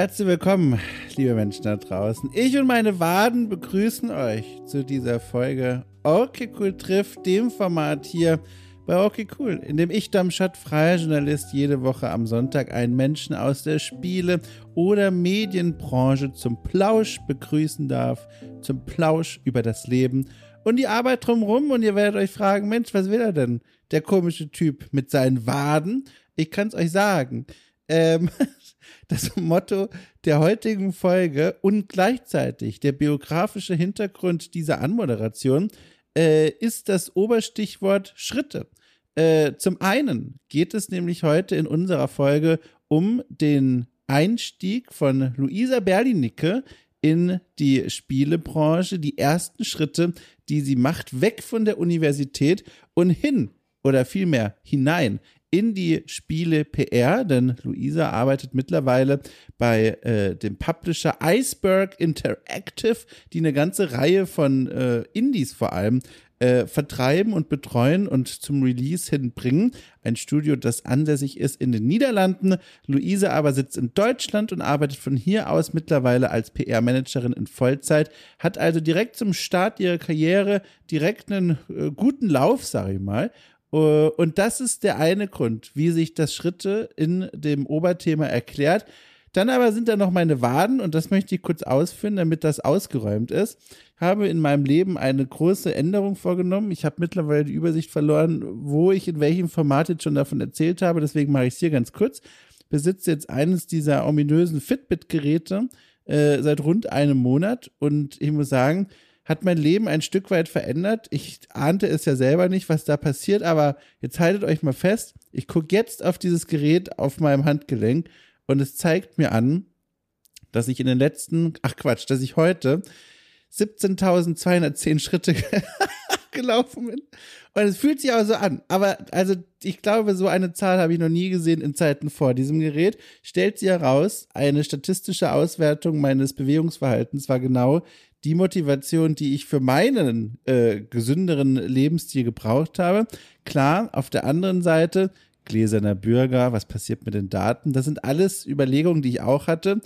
Herzlich willkommen, liebe Menschen da draußen. Ich und meine Waden begrüßen euch zu dieser Folge Okay Cool trifft, dem Format hier bei Okay Cool, in dem ich, Damschat, freier Journalist, jede Woche am Sonntag einen Menschen aus der Spiele- oder Medienbranche zum Plausch begrüßen darf, zum Plausch über das Leben und die Arbeit drumherum. Und ihr werdet euch fragen, Mensch, was will er denn, der komische Typ mit seinen Waden? Ich kann es euch sagen. Ähm, das Motto der heutigen Folge und gleichzeitig der biografische Hintergrund dieser Anmoderation äh, ist das Oberstichwort Schritte. Äh, zum einen geht es nämlich heute in unserer Folge um den Einstieg von Luisa Berlinicke in die Spielebranche, die ersten Schritte, die sie macht, weg von der Universität und hin oder vielmehr hinein in die Spiele PR, denn Luisa arbeitet mittlerweile bei äh, dem Publisher Iceberg Interactive, die eine ganze Reihe von äh, Indies vor allem äh, vertreiben und betreuen und zum Release hinbringen. Ein Studio, das ansässig ist in den Niederlanden. Luise aber sitzt in Deutschland und arbeitet von hier aus mittlerweile als PR-Managerin in Vollzeit, hat also direkt zum Start ihrer Karriere direkt einen äh, guten Lauf, sage ich mal, und das ist der eine Grund, wie sich das Schritte in dem Oberthema erklärt. Dann aber sind da noch meine Waden und das möchte ich kurz ausführen, damit das ausgeräumt ist. Ich habe in meinem Leben eine große Änderung vorgenommen. Ich habe mittlerweile die Übersicht verloren, wo ich in welchem Format jetzt schon davon erzählt habe. Deswegen mache ich es hier ganz kurz. Besitze jetzt eines dieser ominösen Fitbit-Geräte äh, seit rund einem Monat und ich muss sagen, hat mein Leben ein Stück weit verändert. Ich ahnte es ja selber nicht, was da passiert, aber jetzt haltet euch mal fest. Ich gucke jetzt auf dieses Gerät auf meinem Handgelenk und es zeigt mir an, dass ich in den letzten, ach Quatsch, dass ich heute 17.210 Schritte gelaufen bin. Und es fühlt sich auch so an. Aber also ich glaube, so eine Zahl habe ich noch nie gesehen in Zeiten vor diesem Gerät. Stellt sie heraus, eine statistische Auswertung meines Bewegungsverhaltens war genau die Motivation, die ich für meinen äh, gesünderen Lebensstil gebraucht habe. Klar, auf der anderen Seite, gläserner Bürger, was passiert mit den Daten, das sind alles Überlegungen, die ich auch hatte.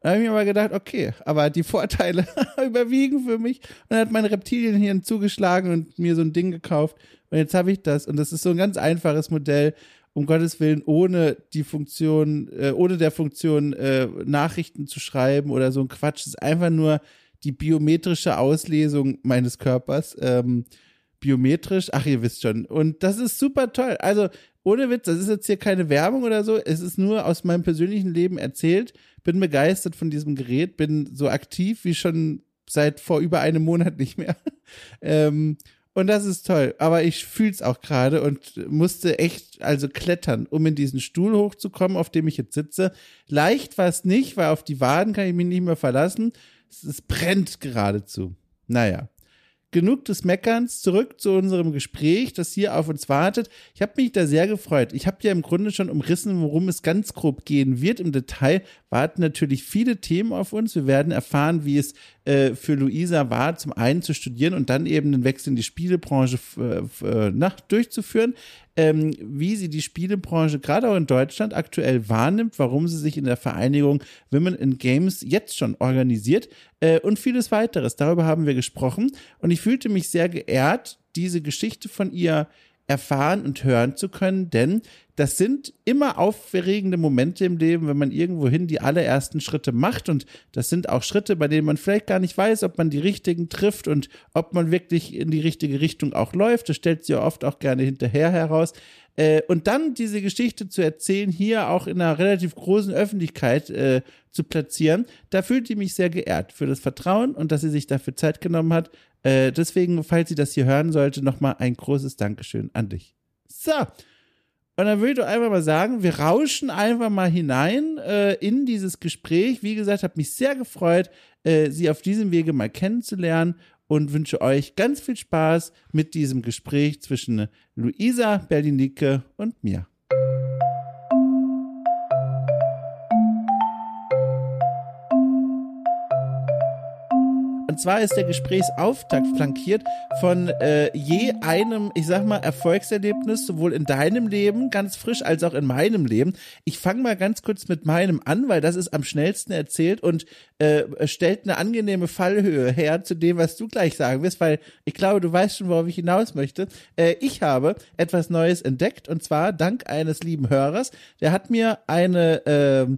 Da habe ich mir aber gedacht, okay, aber die Vorteile überwiegen für mich. Und dann hat mein Reptilienhirn zugeschlagen und mir so ein Ding gekauft. Und jetzt habe ich das. Und das ist so ein ganz einfaches Modell, um Gottes Willen, ohne die Funktion, äh, ohne der Funktion äh, Nachrichten zu schreiben oder so ein Quatsch. Es ist einfach nur die biometrische Auslesung meines Körpers. Ähm, biometrisch, ach, ihr wisst schon. Und das ist super toll. Also, ohne Witz, das ist jetzt hier keine Werbung oder so. Es ist nur aus meinem persönlichen Leben erzählt. Bin begeistert von diesem Gerät, bin so aktiv wie schon seit vor über einem Monat nicht mehr. ähm, und das ist toll. Aber ich fühle es auch gerade und musste echt also klettern, um in diesen Stuhl hochzukommen, auf dem ich jetzt sitze. Leicht war es nicht, weil auf die Waden kann ich mich nicht mehr verlassen. Es, brennt geradezu. Naja. Genug des Meckerns, zurück zu unserem Gespräch, das hier auf uns wartet. Ich habe mich da sehr gefreut. Ich habe ja im Grunde schon umrissen, worum es ganz grob gehen wird. Im Detail warten natürlich viele Themen auf uns. Wir werden erfahren, wie es äh, für Luisa war, zum einen zu studieren und dann eben den Wechsel in die Spielebranche äh, äh, nach, durchzuführen ähm, wie sie die Spielebranche gerade auch in Deutschland aktuell wahrnimmt, warum sie sich in der Vereinigung Women in Games jetzt schon organisiert äh, und vieles weiteres. Darüber haben wir gesprochen und ich fühlte mich sehr geehrt, diese Geschichte von ihr erfahren und hören zu können, denn das sind immer aufregende Momente im Leben, wenn man irgendwohin die allerersten Schritte macht und das sind auch Schritte, bei denen man vielleicht gar nicht weiß, ob man die richtigen trifft und ob man wirklich in die richtige Richtung auch läuft. Das stellt sich ja oft auch gerne hinterher heraus. Äh, und dann diese Geschichte zu erzählen, hier auch in einer relativ großen Öffentlichkeit äh, zu platzieren, da fühlt sie mich sehr geehrt für das Vertrauen und dass sie sich dafür Zeit genommen hat. Äh, deswegen, falls sie das hier hören sollte, nochmal ein großes Dankeschön an dich. So. Und dann würde ich einfach mal sagen, wir rauschen einfach mal hinein äh, in dieses Gespräch. Wie gesagt, habe mich sehr gefreut, äh, Sie auf diesem Wege mal kennenzulernen und wünsche euch ganz viel Spaß mit diesem Gespräch zwischen Luisa Berlinicke und mir. Und zwar ist der Gesprächsauftakt flankiert von äh, je einem, ich sag mal, Erfolgserlebnis, sowohl in deinem Leben, ganz frisch, als auch in meinem Leben. Ich fange mal ganz kurz mit meinem an, weil das ist am schnellsten erzählt und äh, stellt eine angenehme Fallhöhe her zu dem, was du gleich sagen wirst, weil ich glaube, du weißt schon, worauf ich hinaus möchte. Äh, ich habe etwas Neues entdeckt und zwar dank eines lieben Hörers. Der hat mir eine äh,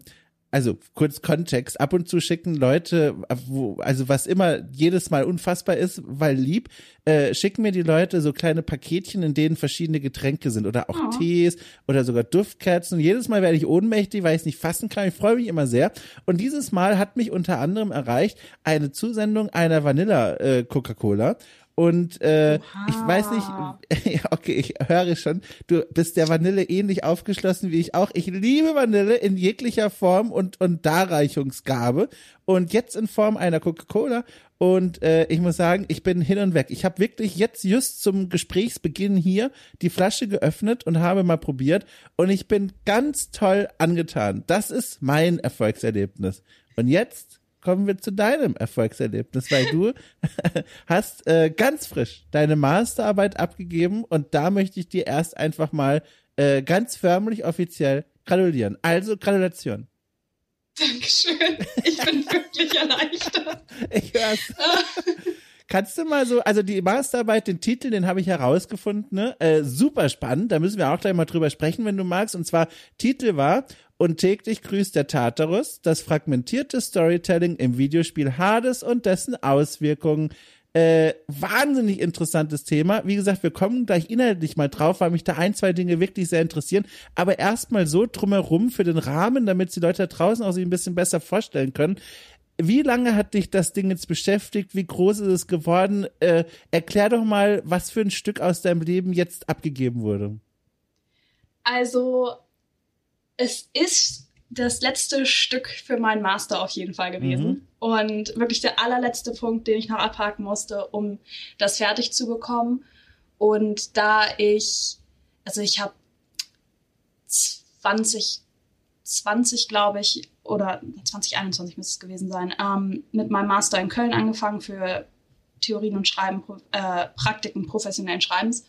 also kurz Kontext, ab und zu schicken Leute, wo, also was immer jedes Mal unfassbar ist, weil lieb, äh, schicken mir die Leute so kleine Paketchen, in denen verschiedene Getränke sind oder auch oh. Tees oder sogar Duftkerzen. Und jedes Mal werde ich ohnmächtig, weil ich es nicht fassen kann. Ich freue mich immer sehr. Und dieses Mal hat mich unter anderem erreicht eine Zusendung einer Vanilla äh, Coca-Cola. Und äh, ich weiß nicht, okay, ich höre schon, du bist der Vanille ähnlich aufgeschlossen wie ich auch. Ich liebe Vanille in jeglicher Form und, und Darreichungsgabe. Und jetzt in Form einer Coca-Cola. Und äh, ich muss sagen, ich bin hin und weg. Ich habe wirklich jetzt just zum Gesprächsbeginn hier die Flasche geöffnet und habe mal probiert. Und ich bin ganz toll angetan. Das ist mein Erfolgserlebnis. Und jetzt kommen wir zu deinem Erfolgserlebnis, weil du hast äh, ganz frisch deine Masterarbeit abgegeben und da möchte ich dir erst einfach mal äh, ganz förmlich offiziell gratulieren. Also Gratulation. Dankeschön. Ich bin wirklich erleichtert. Ich hör's. Kannst du mal so, also die Masterarbeit, den Titel, den habe ich herausgefunden, ne? Äh, super spannend, da müssen wir auch gleich mal drüber sprechen, wenn du magst. Und zwar, Titel war und täglich grüßt der Tartarus, das fragmentierte Storytelling im Videospiel Hades und dessen Auswirkungen. Äh, wahnsinnig interessantes Thema. Wie gesagt, wir kommen gleich inhaltlich mal drauf, weil mich da ein, zwei Dinge wirklich sehr interessieren. Aber erstmal so drumherum für den Rahmen, damit die Leute da draußen auch sich ein bisschen besser vorstellen können. Wie lange hat dich das Ding jetzt beschäftigt? Wie groß ist es geworden? Äh, erklär doch mal, was für ein Stück aus deinem Leben jetzt abgegeben wurde. Also, es ist das letzte Stück für meinen Master auf jeden Fall gewesen. Mhm. Und wirklich der allerletzte Punkt, den ich noch abhaken musste, um das fertig zu bekommen. Und da ich, also ich habe 20, 20 glaube ich, oder 2021 müsste es gewesen sein, ähm, mit meinem Master in Köln angefangen für Theorien und Schreiben, äh, Praktiken professionellen Schreibens.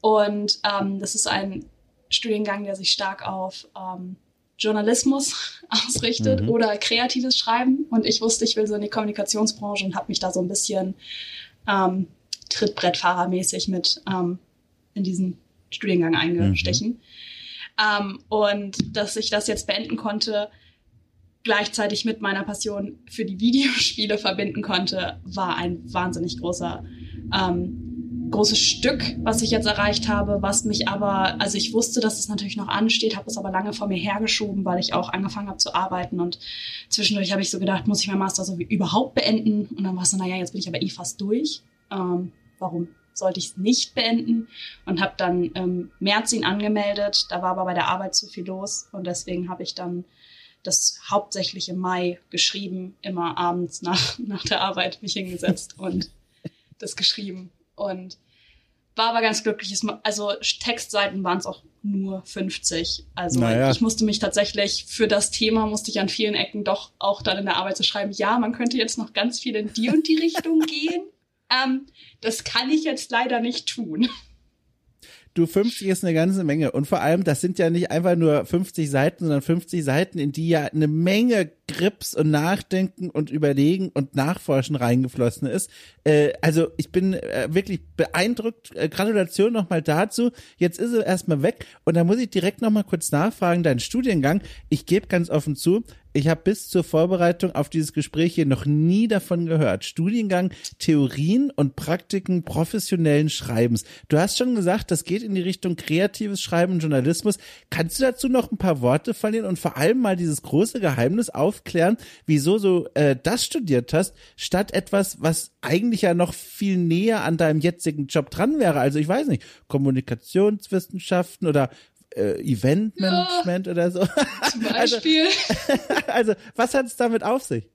Und ähm, das ist ein Studiengang, der sich stark auf ähm, Journalismus ausrichtet mhm. oder kreatives Schreiben. Und ich wusste, ich will so in die Kommunikationsbranche und habe mich da so ein bisschen ähm, Trittbrettfahrermäßig mit ähm, in diesen Studiengang eingestechen. Mhm. Ähm, und dass ich das jetzt beenden konnte, gleichzeitig mit meiner Passion für die Videospiele verbinden konnte, war ein wahnsinnig großer, ähm, großes Stück, was ich jetzt erreicht habe, was mich aber, also ich wusste, dass es natürlich noch ansteht, habe es aber lange vor mir hergeschoben, weil ich auch angefangen habe zu arbeiten und zwischendurch habe ich so gedacht, muss ich mein Master so wie überhaupt beenden? Und dann war es so, naja, jetzt bin ich aber eh fast durch. Ähm, warum sollte ich es nicht beenden und habe dann im ähm, März ihn angemeldet. Da war aber bei der Arbeit zu viel los und deswegen habe ich dann das hauptsächlich im Mai geschrieben, immer abends nach, nach der Arbeit mich hingesetzt und das geschrieben. Und war aber ganz glücklich. Also Textseiten waren es auch nur 50. Also naja. ich musste mich tatsächlich für das Thema musste ich an vielen Ecken doch auch dann in der Arbeit zu so schreiben, ja, man könnte jetzt noch ganz viel in die und die Richtung gehen. Ähm, das kann ich jetzt leider nicht tun. Du, 50 ist eine ganze Menge. Und vor allem, das sind ja nicht einfach nur 50 Seiten, sondern 50 Seiten, in die ja eine Menge Grips und Nachdenken und Überlegen und Nachforschen reingeflossen ist. Äh, also ich bin äh, wirklich beeindruckt. Äh, Gratulation nochmal dazu. Jetzt ist er erstmal weg. Und da muss ich direkt nochmal kurz nachfragen, dein Studiengang. Ich gebe ganz offen zu, ich habe bis zur Vorbereitung auf dieses Gespräch hier noch nie davon gehört. Studiengang Theorien und Praktiken professionellen Schreibens. Du hast schon gesagt, das geht in die Richtung kreatives Schreiben und Journalismus. Kannst du dazu noch ein paar Worte verlieren und vor allem mal dieses große Geheimnis aufklären, wieso du äh, das studiert hast, statt etwas, was eigentlich ja noch viel näher an deinem jetzigen Job dran wäre? Also ich weiß nicht, Kommunikationswissenschaften oder äh, Eventmanagement ja, oder so. Zum also, Beispiel. Also, also was hat es damit auf sich?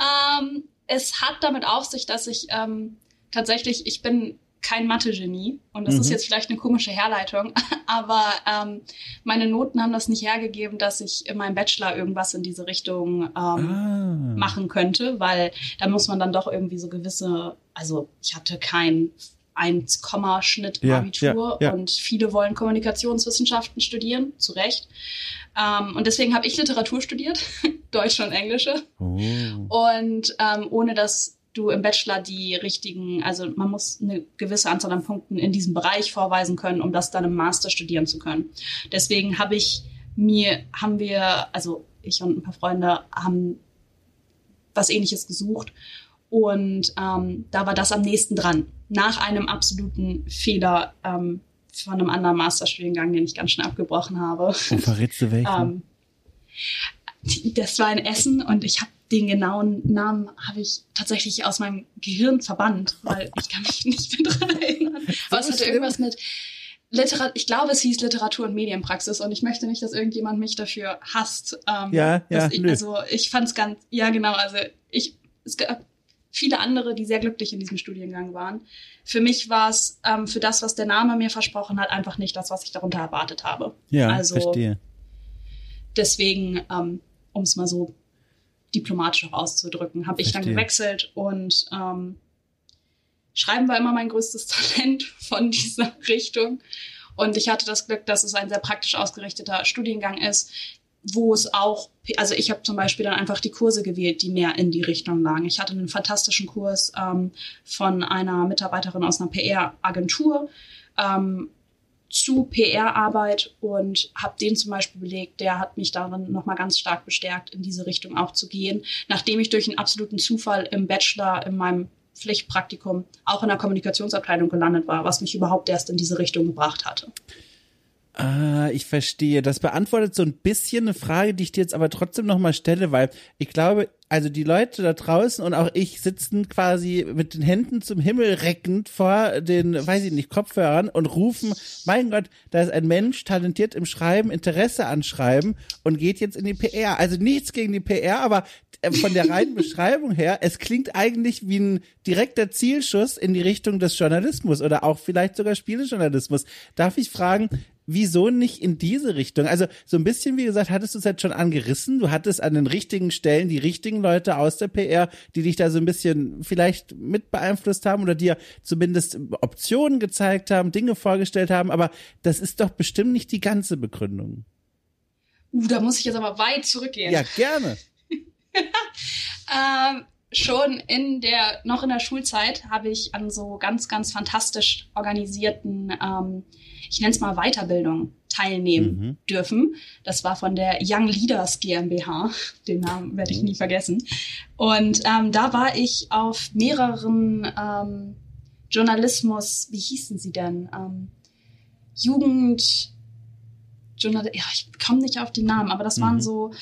Ähm, es hat damit auf sich, dass ich ähm, tatsächlich, ich bin kein Mathe-Genie und das mhm. ist jetzt vielleicht eine komische Herleitung, aber ähm, meine Noten haben das nicht hergegeben, dass ich in meinem Bachelor irgendwas in diese Richtung ähm, ah. machen könnte, weil da muss man dann doch irgendwie so gewisse, also ich hatte kein 1, Schnitt ja, Abitur ja, ja. und viele wollen Kommunikationswissenschaften studieren, zu Recht. Ähm, und deswegen habe ich Literatur studiert, Deutsch und Englische. Oh. Und ähm, ohne dass du im Bachelor die richtigen, also man muss eine gewisse Anzahl an Punkten in diesem Bereich vorweisen können, um das dann im Master studieren zu können. Deswegen habe ich mir, haben wir, also ich und ein paar Freunde haben was ähnliches gesucht. Und ähm, da war das am nächsten dran. Nach einem absoluten Fehler ähm, von einem anderen Masterstudiengang, den ich ganz schnell abgebrochen habe. Und verrätst du welchen? ähm, das war in Essen und ich habe den genauen Namen habe ich tatsächlich aus meinem Gehirn verbannt, weil ich kann mich nicht mehr dran erinnern. Aber es hatte irgendwas mit Literatur, ich glaube, es hieß Literatur und Medienpraxis und ich möchte nicht, dass irgendjemand mich dafür hasst. Ähm, ja, ja. Ich, also ich fand es ganz, ja genau, also ich, es gab viele andere, die sehr glücklich in diesem Studiengang waren. Für mich war es ähm, für das, was der Name mir versprochen hat, einfach nicht das, was ich darunter erwartet habe. Ja, also, verstehe. Deswegen, ähm, um es mal so diplomatisch auch auszudrücken, habe ich dann gewechselt und ähm, Schreiben war immer mein größtes Talent von dieser Richtung. Und ich hatte das Glück, dass es ein sehr praktisch ausgerichteter Studiengang ist, wo es auch, also ich habe zum Beispiel dann einfach die Kurse gewählt, die mehr in die Richtung lagen. Ich hatte einen fantastischen Kurs ähm, von einer Mitarbeiterin aus einer PR-Agentur ähm, zu PR-Arbeit und habe den zum Beispiel belegt. Der hat mich darin nochmal ganz stark bestärkt, in diese Richtung auch zu gehen, nachdem ich durch einen absoluten Zufall im Bachelor in meinem Pflichtpraktikum auch in der Kommunikationsabteilung gelandet war, was mich überhaupt erst in diese Richtung gebracht hatte. Ah, ich verstehe. Das beantwortet so ein bisschen eine Frage, die ich dir jetzt aber trotzdem nochmal stelle, weil ich glaube, also die Leute da draußen und auch ich sitzen quasi mit den Händen zum Himmel reckend vor den, weiß ich nicht, Kopfhörern und rufen, mein Gott, da ist ein Mensch talentiert im Schreiben, Interesse an Schreiben und geht jetzt in die PR. Also nichts gegen die PR, aber äh, von der reinen Beschreibung her, es klingt eigentlich wie ein direkter Zielschuss in die Richtung des Journalismus oder auch vielleicht sogar Spielejournalismus. Darf ich fragen, wieso nicht in diese Richtung? Also so ein bisschen, wie gesagt, hattest du es jetzt schon angerissen. Du hattest an den richtigen Stellen die richtigen Leute aus der PR, die dich da so ein bisschen vielleicht mit beeinflusst haben oder dir zumindest Optionen gezeigt haben, Dinge vorgestellt haben. Aber das ist doch bestimmt nicht die ganze Begründung. Uh, da muss ich jetzt aber weit zurückgehen. Ja, gerne. ähm, schon in der, noch in der Schulzeit habe ich an so ganz, ganz fantastisch organisierten ähm, ich nenne es mal Weiterbildung teilnehmen mhm. dürfen. Das war von der Young Leaders GmbH. Den Namen werde ich nie vergessen. Und ähm, da war ich auf mehreren ähm, Journalismus, wie hießen sie denn? Ähm, Jugend, Journal ja, ich komme nicht auf den Namen, aber das mhm. waren so,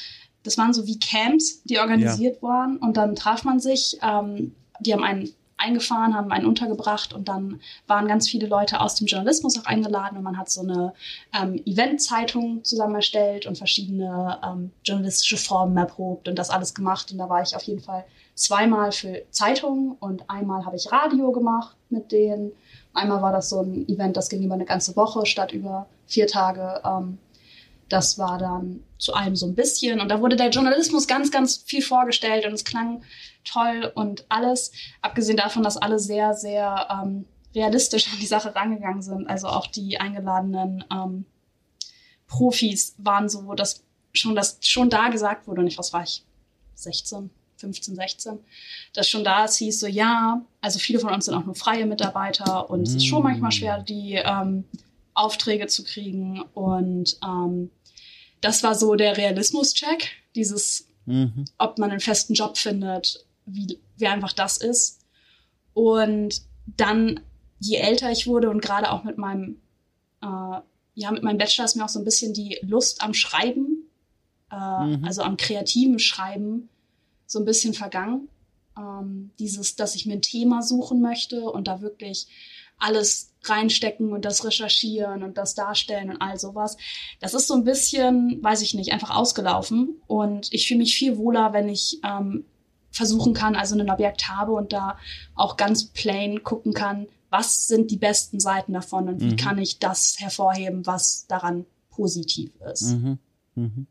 das waren so wie Camps, die organisiert ja. waren und dann traf man sich. Ähm, die haben einen eingefahren, haben einen untergebracht und dann waren ganz viele Leute aus dem Journalismus auch eingeladen und man hat so eine ähm, Eventzeitung zusammen erstellt und verschiedene ähm, journalistische Formen erprobt und das alles gemacht und da war ich auf jeden Fall zweimal für Zeitungen und einmal habe ich Radio gemacht mit denen. Einmal war das so ein Event, das ging über eine ganze Woche statt über vier Tage. Ähm, das war dann zu allem so ein bisschen. Und da wurde der Journalismus ganz, ganz viel vorgestellt und es klang toll und alles. Abgesehen davon, dass alle sehr, sehr ähm, realistisch an die Sache rangegangen sind. Also auch die eingeladenen ähm, Profis waren so, dass schon, dass schon da gesagt wurde, nicht was war ich, 16, 15, 16, dass schon da es hieß so, ja, also viele von uns sind auch nur freie Mitarbeiter und mm. es ist schon manchmal mm. schwer, die ähm, Aufträge zu kriegen und ähm, das war so der Realismus-Check, dieses, mhm. ob man einen festen Job findet, wie, wie einfach das ist. Und dann, je älter ich wurde und gerade auch mit meinem, äh, ja, mit meinem Bachelor ist mir auch so ein bisschen die Lust am Schreiben, äh, mhm. also am kreativen Schreiben, so ein bisschen vergangen. Ähm, dieses, dass ich mir ein Thema suchen möchte und da wirklich alles reinstecken und das recherchieren und das darstellen und all sowas. Das ist so ein bisschen, weiß ich nicht, einfach ausgelaufen. Und ich fühle mich viel wohler, wenn ich ähm, versuchen kann, also ein Objekt habe und da auch ganz plain gucken kann, was sind die besten Seiten davon und wie Mhm. kann ich das hervorheben, was daran positiv ist. Mhm. Mhm.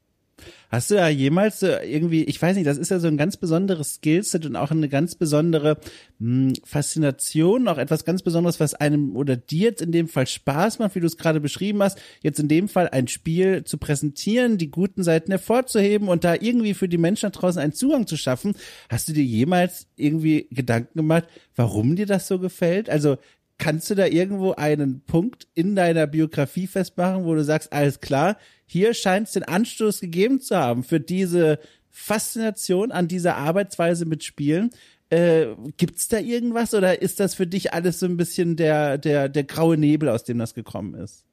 Hast du ja jemals äh, irgendwie, ich weiß nicht, das ist ja so ein ganz besonderes Skillset und auch eine ganz besondere mh, Faszination, auch etwas ganz Besonderes, was einem oder dir jetzt in dem Fall Spaß macht, wie du es gerade beschrieben hast, jetzt in dem Fall ein Spiel zu präsentieren, die guten Seiten hervorzuheben und da irgendwie für die Menschen da draußen einen Zugang zu schaffen. Hast du dir jemals irgendwie Gedanken gemacht, warum dir das so gefällt? Also Kannst du da irgendwo einen Punkt in deiner Biografie festmachen, wo du sagst, alles klar, hier scheint es den Anstoß gegeben zu haben für diese Faszination an dieser Arbeitsweise mit Spielen? Äh, gibt's da irgendwas oder ist das für dich alles so ein bisschen der, der, der graue Nebel, aus dem das gekommen ist?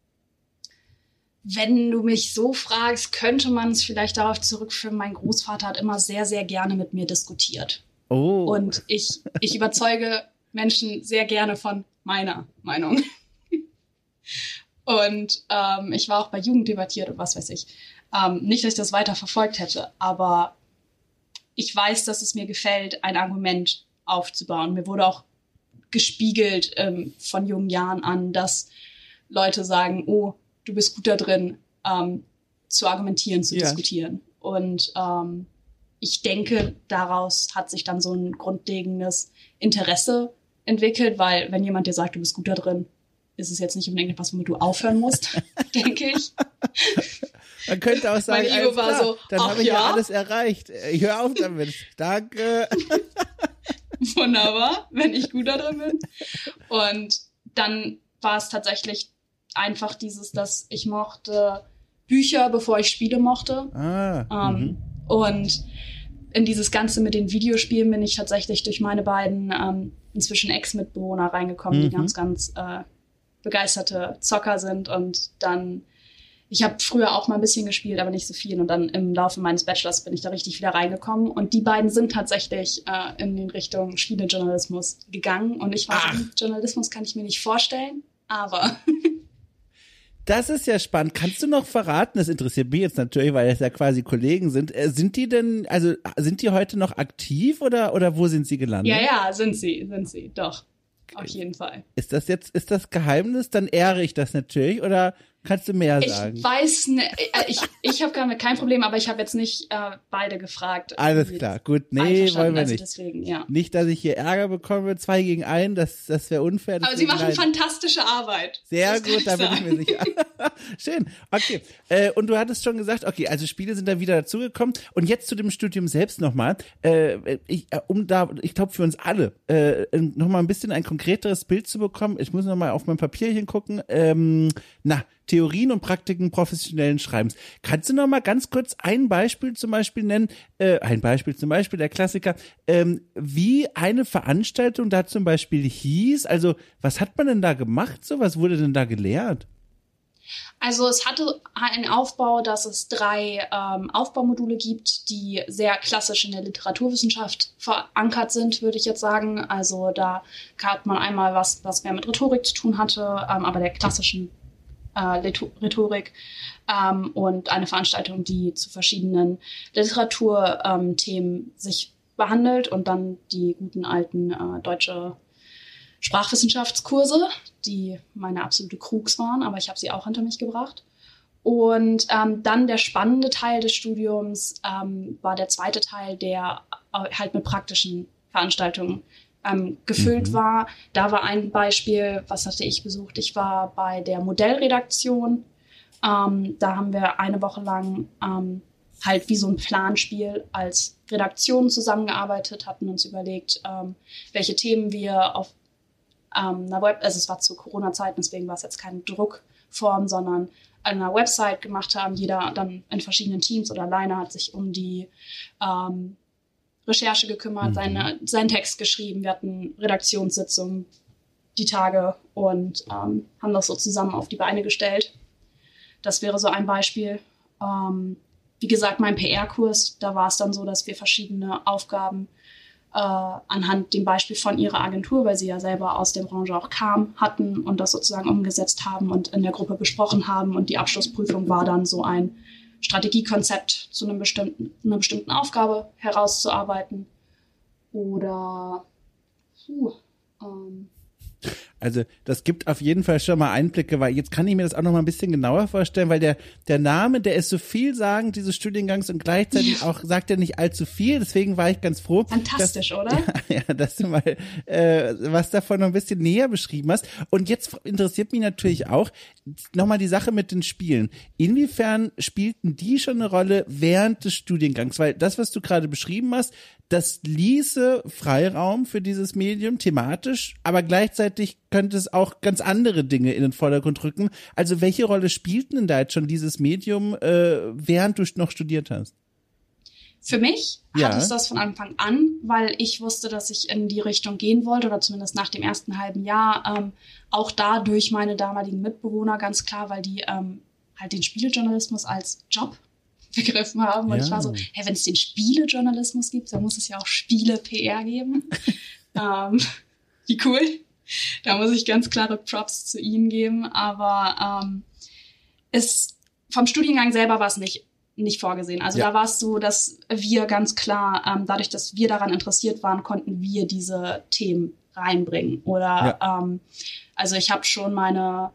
Wenn du mich so fragst, könnte man es vielleicht darauf zurückführen, mein Großvater hat immer sehr, sehr gerne mit mir diskutiert. Oh. Und ich, ich überzeuge Menschen sehr gerne von meiner Meinung. Und ähm, ich war auch bei Jugend debattiert und was weiß ich. Ähm, nicht, dass ich das weiter verfolgt hätte, aber ich weiß, dass es mir gefällt, ein Argument aufzubauen. Mir wurde auch gespiegelt ähm, von jungen Jahren an, dass Leute sagen, oh, du bist gut da drin, ähm, zu argumentieren, zu Ja. diskutieren. Und ähm, ich denke, daraus hat sich dann so ein grundlegendes Interesse entwickelt, weil wenn jemand dir sagt, du bist gut da drin, ist es jetzt nicht unbedingt etwas, womit du aufhören musst, denke ich. Man könnte auch sagen, Mein Ego war klar, so, dann habe ich ja ja? alles erreicht. Ich hör auf damit. Danke. Wunderbar, wenn ich gut da drin bin. Und dann war es tatsächlich einfach dieses, dass ich mochte Bücher, bevor ich Spiele mochte. Ah. Ähm, mhm. Und in dieses Ganze mit den Videospielen bin ich tatsächlich durch meine beiden ähm, inzwischen Ex-Mitbewohner reingekommen, die Mhm. ganz, ganz äh, begeisterte Zocker sind. Und dann, ich habe früher auch mal ein bisschen gespielt, aber nicht so viel. Und dann im Laufe meines Bachelors bin ich da richtig wieder reingekommen. Und die beiden sind tatsächlich äh, in den Richtung Spielejournalismus gegangen. Und ich war Ach. Journalismus kann ich mir nicht vorstellen, aber Das ist ja spannend. Kannst du noch verraten? Das interessiert mich jetzt natürlich, weil es ja quasi Kollegen sind. Äh, Sind die denn, also sind die heute noch aktiv oder oder wo sind sie gelandet? ja, ja, sind sie, sind sie, doch. Auf jeden Fall. Ist das jetzt, ist das Geheimnis? Dann ehre ich das natürlich oder kannst du mehr Ich sagen? weiß ne, äh, ich, ich habe damit kein Problem, aber ich habe jetzt nicht äh, beide gefragt. Alles klar, gut. Nee, wollen wir also nicht. Deswegen, ja. Nicht, dass ich hier Ärger bekomme, zwei gegen einen, das, das wäre unfair. Aber sie machen nein. fantastische Arbeit. Sehr gut, da bin ich mir sicher. Schön. Okay. Äh, und du hattest schon gesagt, okay, also Spiele sind da wieder dazugekommen. Und jetzt zu dem Studium selbst nochmal. Äh, ich, äh, um da, ich glaube für uns alle, äh, nochmal ein bisschen ein konkreteres Bild zu bekommen. Ich muss nochmal auf mein Papierchen gucken. Ähm, na, Theorien und Praktiken professionellen Schreibens. Kannst du noch mal ganz kurz ein Beispiel zum Beispiel nennen? Äh, ein Beispiel zum Beispiel, der Klassiker, ähm, wie eine Veranstaltung da zum Beispiel hieß. Also, was hat man denn da gemacht? So, was wurde denn da gelehrt? Also es hatte einen Aufbau, dass es drei ähm, Aufbaumodule gibt, die sehr klassisch in der Literaturwissenschaft verankert sind, würde ich jetzt sagen. Also da hat man einmal was, was mehr mit Rhetorik zu tun hatte, ähm, aber der klassischen äh, Rheto- Rhetorik ähm, und eine Veranstaltung, die zu verschiedenen Literaturthemen ähm, sich behandelt und dann die guten alten äh, deutsche Sprachwissenschaftskurse, die meine absolute Krugs waren, aber ich habe sie auch hinter mich gebracht. Und ähm, dann der spannende Teil des Studiums ähm, war der zweite Teil, der äh, halt mit praktischen Veranstaltungen ähm, gefüllt Mhm. war. Da war ein Beispiel, was hatte ich besucht? Ich war bei der Modellredaktion. Ähm, da haben wir eine Woche lang ähm, halt wie so ein Planspiel als Redaktion zusammengearbeitet, hatten uns überlegt, ähm, welche Themen wir auf ähm, einer Web, also es war zu Corona-Zeiten, deswegen war es jetzt keine Druckform, sondern an einer Website gemacht haben. Jeder dann in verschiedenen Teams oder alleine hat sich um die ähm, Recherche gekümmert, Mhm. seine, seinen Text geschrieben. Wir hatten Redaktionssitzungen die Tage und ähm, haben das so zusammen auf die Beine gestellt. Das wäre so ein Beispiel. Ähm, wie gesagt, mein PR-Kurs, da war es dann so, dass wir verschiedene Aufgaben äh, anhand dem Beispiel von ihrer Agentur, weil sie ja selber aus der Branche auch kam, hatten und das sozusagen umgesetzt haben und in der Gruppe besprochen haben. Und die Abschlussprüfung war dann so ein Strategiekonzept zu einem bestimmten, einer bestimmten Aufgabe herauszuarbeiten. Oder puh, ähm, Also das gibt auf jeden Fall schon mal Einblicke, weil jetzt kann ich mir das auch noch mal ein bisschen genauer vorstellen, weil der, der Name, der ist so vielsagend dieses Studiengangs und gleichzeitig auch sagt er nicht allzu viel. Deswegen war ich ganz froh. Fantastisch, dass, oder? Ja, ja, dass du mal äh, was davon noch ein bisschen näher beschrieben hast. Und jetzt interessiert mich natürlich auch nochmal die Sache mit den Spielen. Inwiefern spielten die schon eine Rolle während des Studiengangs? Weil das, was du gerade beschrieben hast, das ließe Freiraum für dieses Medium thematisch, aber gleichzeitig könnte es auch ganz andere Dinge in den Vordergrund rücken. Also welche Rolle spielt denn da jetzt schon dieses Medium, äh, während du noch studiert hast? Für mich ja. hatte es das von Anfang an, weil ich wusste, dass ich in die Richtung gehen wollte oder zumindest nach dem ersten halben Jahr. Ähm, auch da durch meine damaligen Mitbewohner ganz klar, weil die ähm, halt den Spielejournalismus als Job begriffen haben. Und ja. ich war so, hey, wenn es den Spielejournalismus gibt, dann muss es ja auch Spiele-PR geben. ähm, wie cool. Da muss ich ganz klare Props zu ihnen geben. Aber ähm, es, vom Studiengang selber war es nicht nicht vorgesehen. Also ja. da war es so, dass wir ganz klar, ähm, dadurch, dass wir daran interessiert waren, konnten wir diese Themen reinbringen. Oder ja. ähm, also ich habe schon meine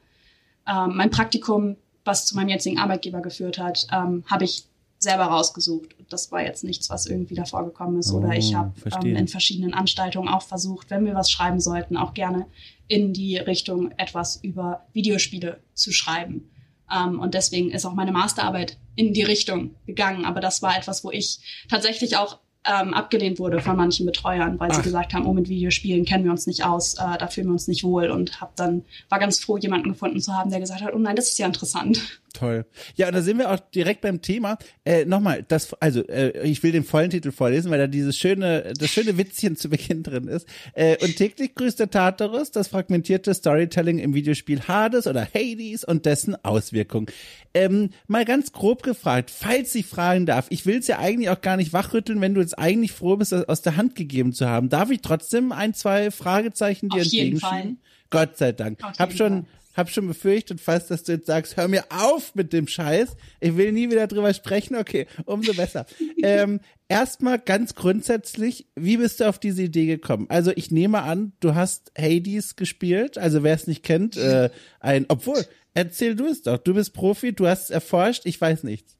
ähm, mein Praktikum, was zu meinem jetzigen Arbeitgeber geführt hat, ähm, habe ich selber rausgesucht. Das war jetzt nichts, was irgendwie davor gekommen ist. Oh, Oder ich habe ähm, in verschiedenen Anstaltungen auch versucht, wenn wir was schreiben sollten, auch gerne in die Richtung etwas über Videospiele zu schreiben. Ähm, und deswegen ist auch meine Masterarbeit in die Richtung gegangen. Aber das war etwas, wo ich tatsächlich auch ähm, abgelehnt wurde von manchen Betreuern, weil Ach. sie gesagt haben, oh, mit Videospielen kennen wir uns nicht aus, äh, da fühlen wir uns nicht wohl und hab dann war ganz froh, jemanden gefunden zu haben, der gesagt hat, oh nein, das ist ja interessant. Toll. Ja, und da sind wir auch direkt beim Thema. Äh, Nochmal, das, also äh, ich will den vollen Titel vorlesen, weil da dieses schöne, das schöne Witzchen zu Beginn drin ist. Äh, und täglich grüßt der Tartarus, das fragmentierte Storytelling im Videospiel Hades oder Hades und dessen Auswirkungen. Ähm, mal ganz grob gefragt, falls ich fragen darf, ich will es ja eigentlich auch gar nicht wachrütteln, wenn du jetzt eigentlich froh bist, das aus der Hand gegeben zu haben. Darf ich trotzdem ein, zwei Fragezeichen dir entgegenschieben? Gott sei Dank. Auf hab schon, Fall hab schon befürchtet fast, dass du jetzt sagst, hör mir auf mit dem Scheiß. Ich will nie wieder drüber sprechen. Okay, umso besser. ähm, Erstmal ganz grundsätzlich, wie bist du auf diese Idee gekommen? Also ich nehme an, du hast Hades gespielt. Also wer es nicht kennt, äh, ein, obwohl, erzähl du es doch. Du bist Profi, du hast es erforscht, ich weiß nichts.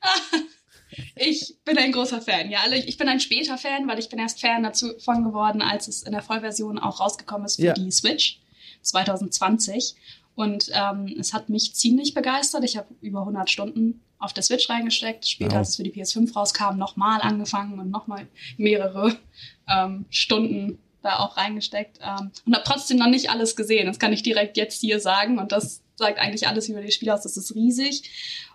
ich bin ein großer Fan. Ja, also ich bin ein später Fan, weil ich bin erst Fan dazu von geworden, als es in der Vollversion auch rausgekommen ist für ja. die Switch. 2020. Und ähm, es hat mich ziemlich begeistert. Ich habe über 100 Stunden auf der Switch reingesteckt. Später, als es für die PS5 rauskam, nochmal angefangen und nochmal mehrere ähm, Stunden da auch reingesteckt. Ähm, und habe trotzdem noch nicht alles gesehen. Das kann ich direkt jetzt hier sagen. Und das sagt eigentlich alles über die Spiel aus. Das ist riesig.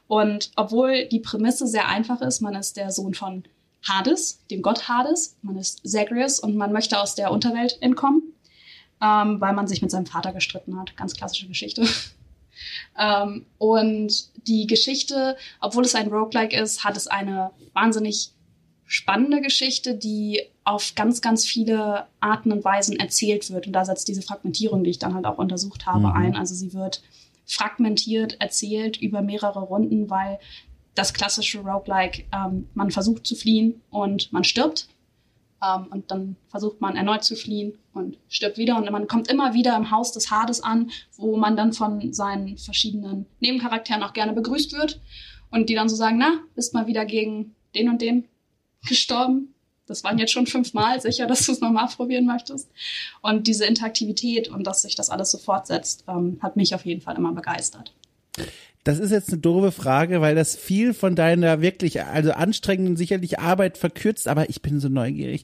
Und obwohl die Prämisse sehr einfach ist, man ist der Sohn von Hades, dem Gott Hades, man ist Zagreus und man möchte aus der Unterwelt entkommen ähm, weil man sich mit seinem Vater gestritten hat. Ganz klassische Geschichte. ähm, und die Geschichte, obwohl es ein Roguelike ist, hat es eine wahnsinnig spannende Geschichte, die auf ganz, ganz viele Arten und Weisen erzählt wird. Und da setzt diese Fragmentierung, die ich dann halt auch untersucht habe, mhm. ein. Also sie wird fragmentiert erzählt über mehrere Runden, weil das klassische Roguelike, ähm, man versucht zu fliehen und man stirbt ähm, und dann versucht man erneut zu fliehen und stirbt wieder. Und man kommt immer wieder im Haus des Hades an, wo man dann von seinen verschiedenen Nebencharakteren auch gerne begrüßt wird. Und die dann so sagen, na, bist mal wieder gegen den und den gestorben. Das waren jetzt schon fünfmal, sicher, dass du es nochmal probieren möchtest. Und diese Interaktivität und dass sich das alles so fortsetzt, ähm, hat mich auf jeden Fall immer begeistert. Das ist jetzt eine doofe Frage, weil das viel von deiner wirklich, also anstrengenden sicherlich Arbeit verkürzt, aber ich bin so neugierig.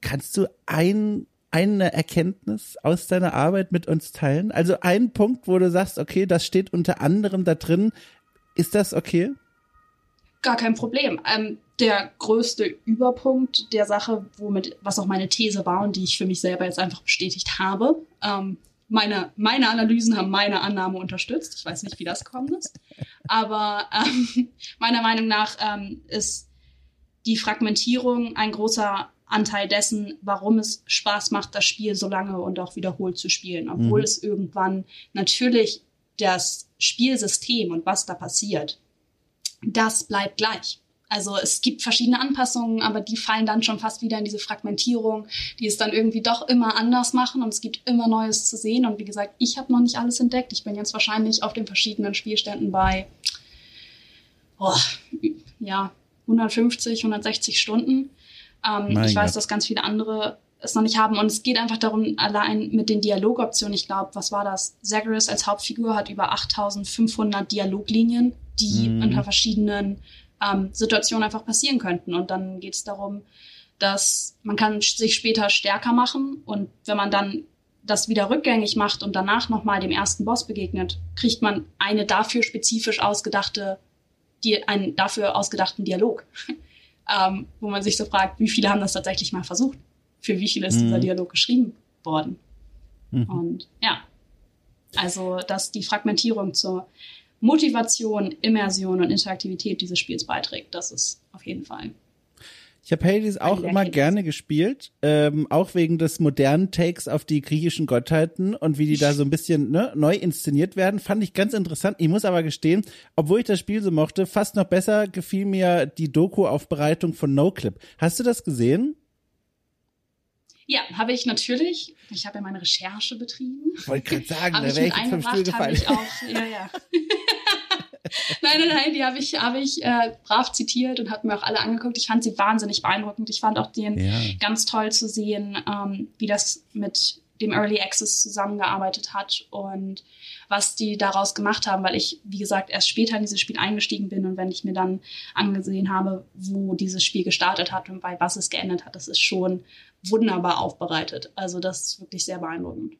Kannst du ein, eine Erkenntnis aus deiner Arbeit mit uns teilen? Also ein Punkt, wo du sagst, okay, das steht unter anderem da drin. Ist das okay? Gar kein Problem. Ähm, der größte Überpunkt der Sache, womit, was auch meine These war und die ich für mich selber jetzt einfach bestätigt habe, ähm, meine, meine Analysen haben meine Annahme unterstützt. Ich weiß nicht, wie das gekommen ist. Aber ähm, meiner Meinung nach ähm, ist die Fragmentierung ein großer Anteil dessen, warum es Spaß macht, das Spiel so lange und auch wiederholt zu spielen. Obwohl mhm. es irgendwann natürlich das Spielsystem und was da passiert, das bleibt gleich. Also es gibt verschiedene Anpassungen, aber die fallen dann schon fast wieder in diese Fragmentierung, die es dann irgendwie doch immer anders machen und es gibt immer Neues zu sehen. Und wie gesagt, ich habe noch nicht alles entdeckt. Ich bin jetzt wahrscheinlich auf den verschiedenen Spielständen bei oh, ja, 150, 160 Stunden. Ähm, ich weiß, Gott. dass ganz viele andere es noch nicht haben. Und es geht einfach darum, allein mit den Dialogoptionen, ich glaube, was war das? Zagreus als Hauptfigur hat über 8500 Dialoglinien, die mm. unter verschiedenen ähm, Situationen einfach passieren könnten. Und dann geht es darum, dass man kann sich später stärker machen und wenn man dann das wieder rückgängig macht und danach nochmal dem ersten Boss begegnet, kriegt man eine dafür spezifisch ausgedachte, die, einen dafür ausgedachten Dialog. ähm, wo man sich so fragt, wie viele haben das tatsächlich mal versucht? Für wie viele ist mhm. dieser Dialog geschrieben worden? Mhm. Und ja, also dass die Fragmentierung zur Motivation, Immersion und Interaktivität dieses Spiels beiträgt. Das ist auf jeden Fall. Ich habe Hades auch immer gerne gespielt, ähm, auch wegen des modernen Takes auf die griechischen Gottheiten und wie die da so ein bisschen ne, neu inszeniert werden, fand ich ganz interessant. Ich muss aber gestehen, obwohl ich das Spiel so mochte, fast noch besser gefiel mir die Doku-Aufbereitung von NoClip. Hast du das gesehen? Ja, habe ich natürlich. Ich habe ja meine Recherche betrieben. Wollte gerade sagen, da wäre ich jetzt vom Stuhl gefallen. Ich auch, ja, ja. nein, nein, nein, die habe ich, hab ich äh, brav zitiert und habe mir auch alle angeguckt. Ich fand sie wahnsinnig beeindruckend. Ich fand auch den ja. ganz toll zu sehen, ähm, wie das mit dem Early Access zusammengearbeitet hat und was die daraus gemacht haben, weil ich, wie gesagt, erst später in dieses Spiel eingestiegen bin und wenn ich mir dann angesehen habe, wo dieses Spiel gestartet hat und bei was es geendet hat, das ist schon wunderbar aufbereitet. Also das ist wirklich sehr beeindruckend.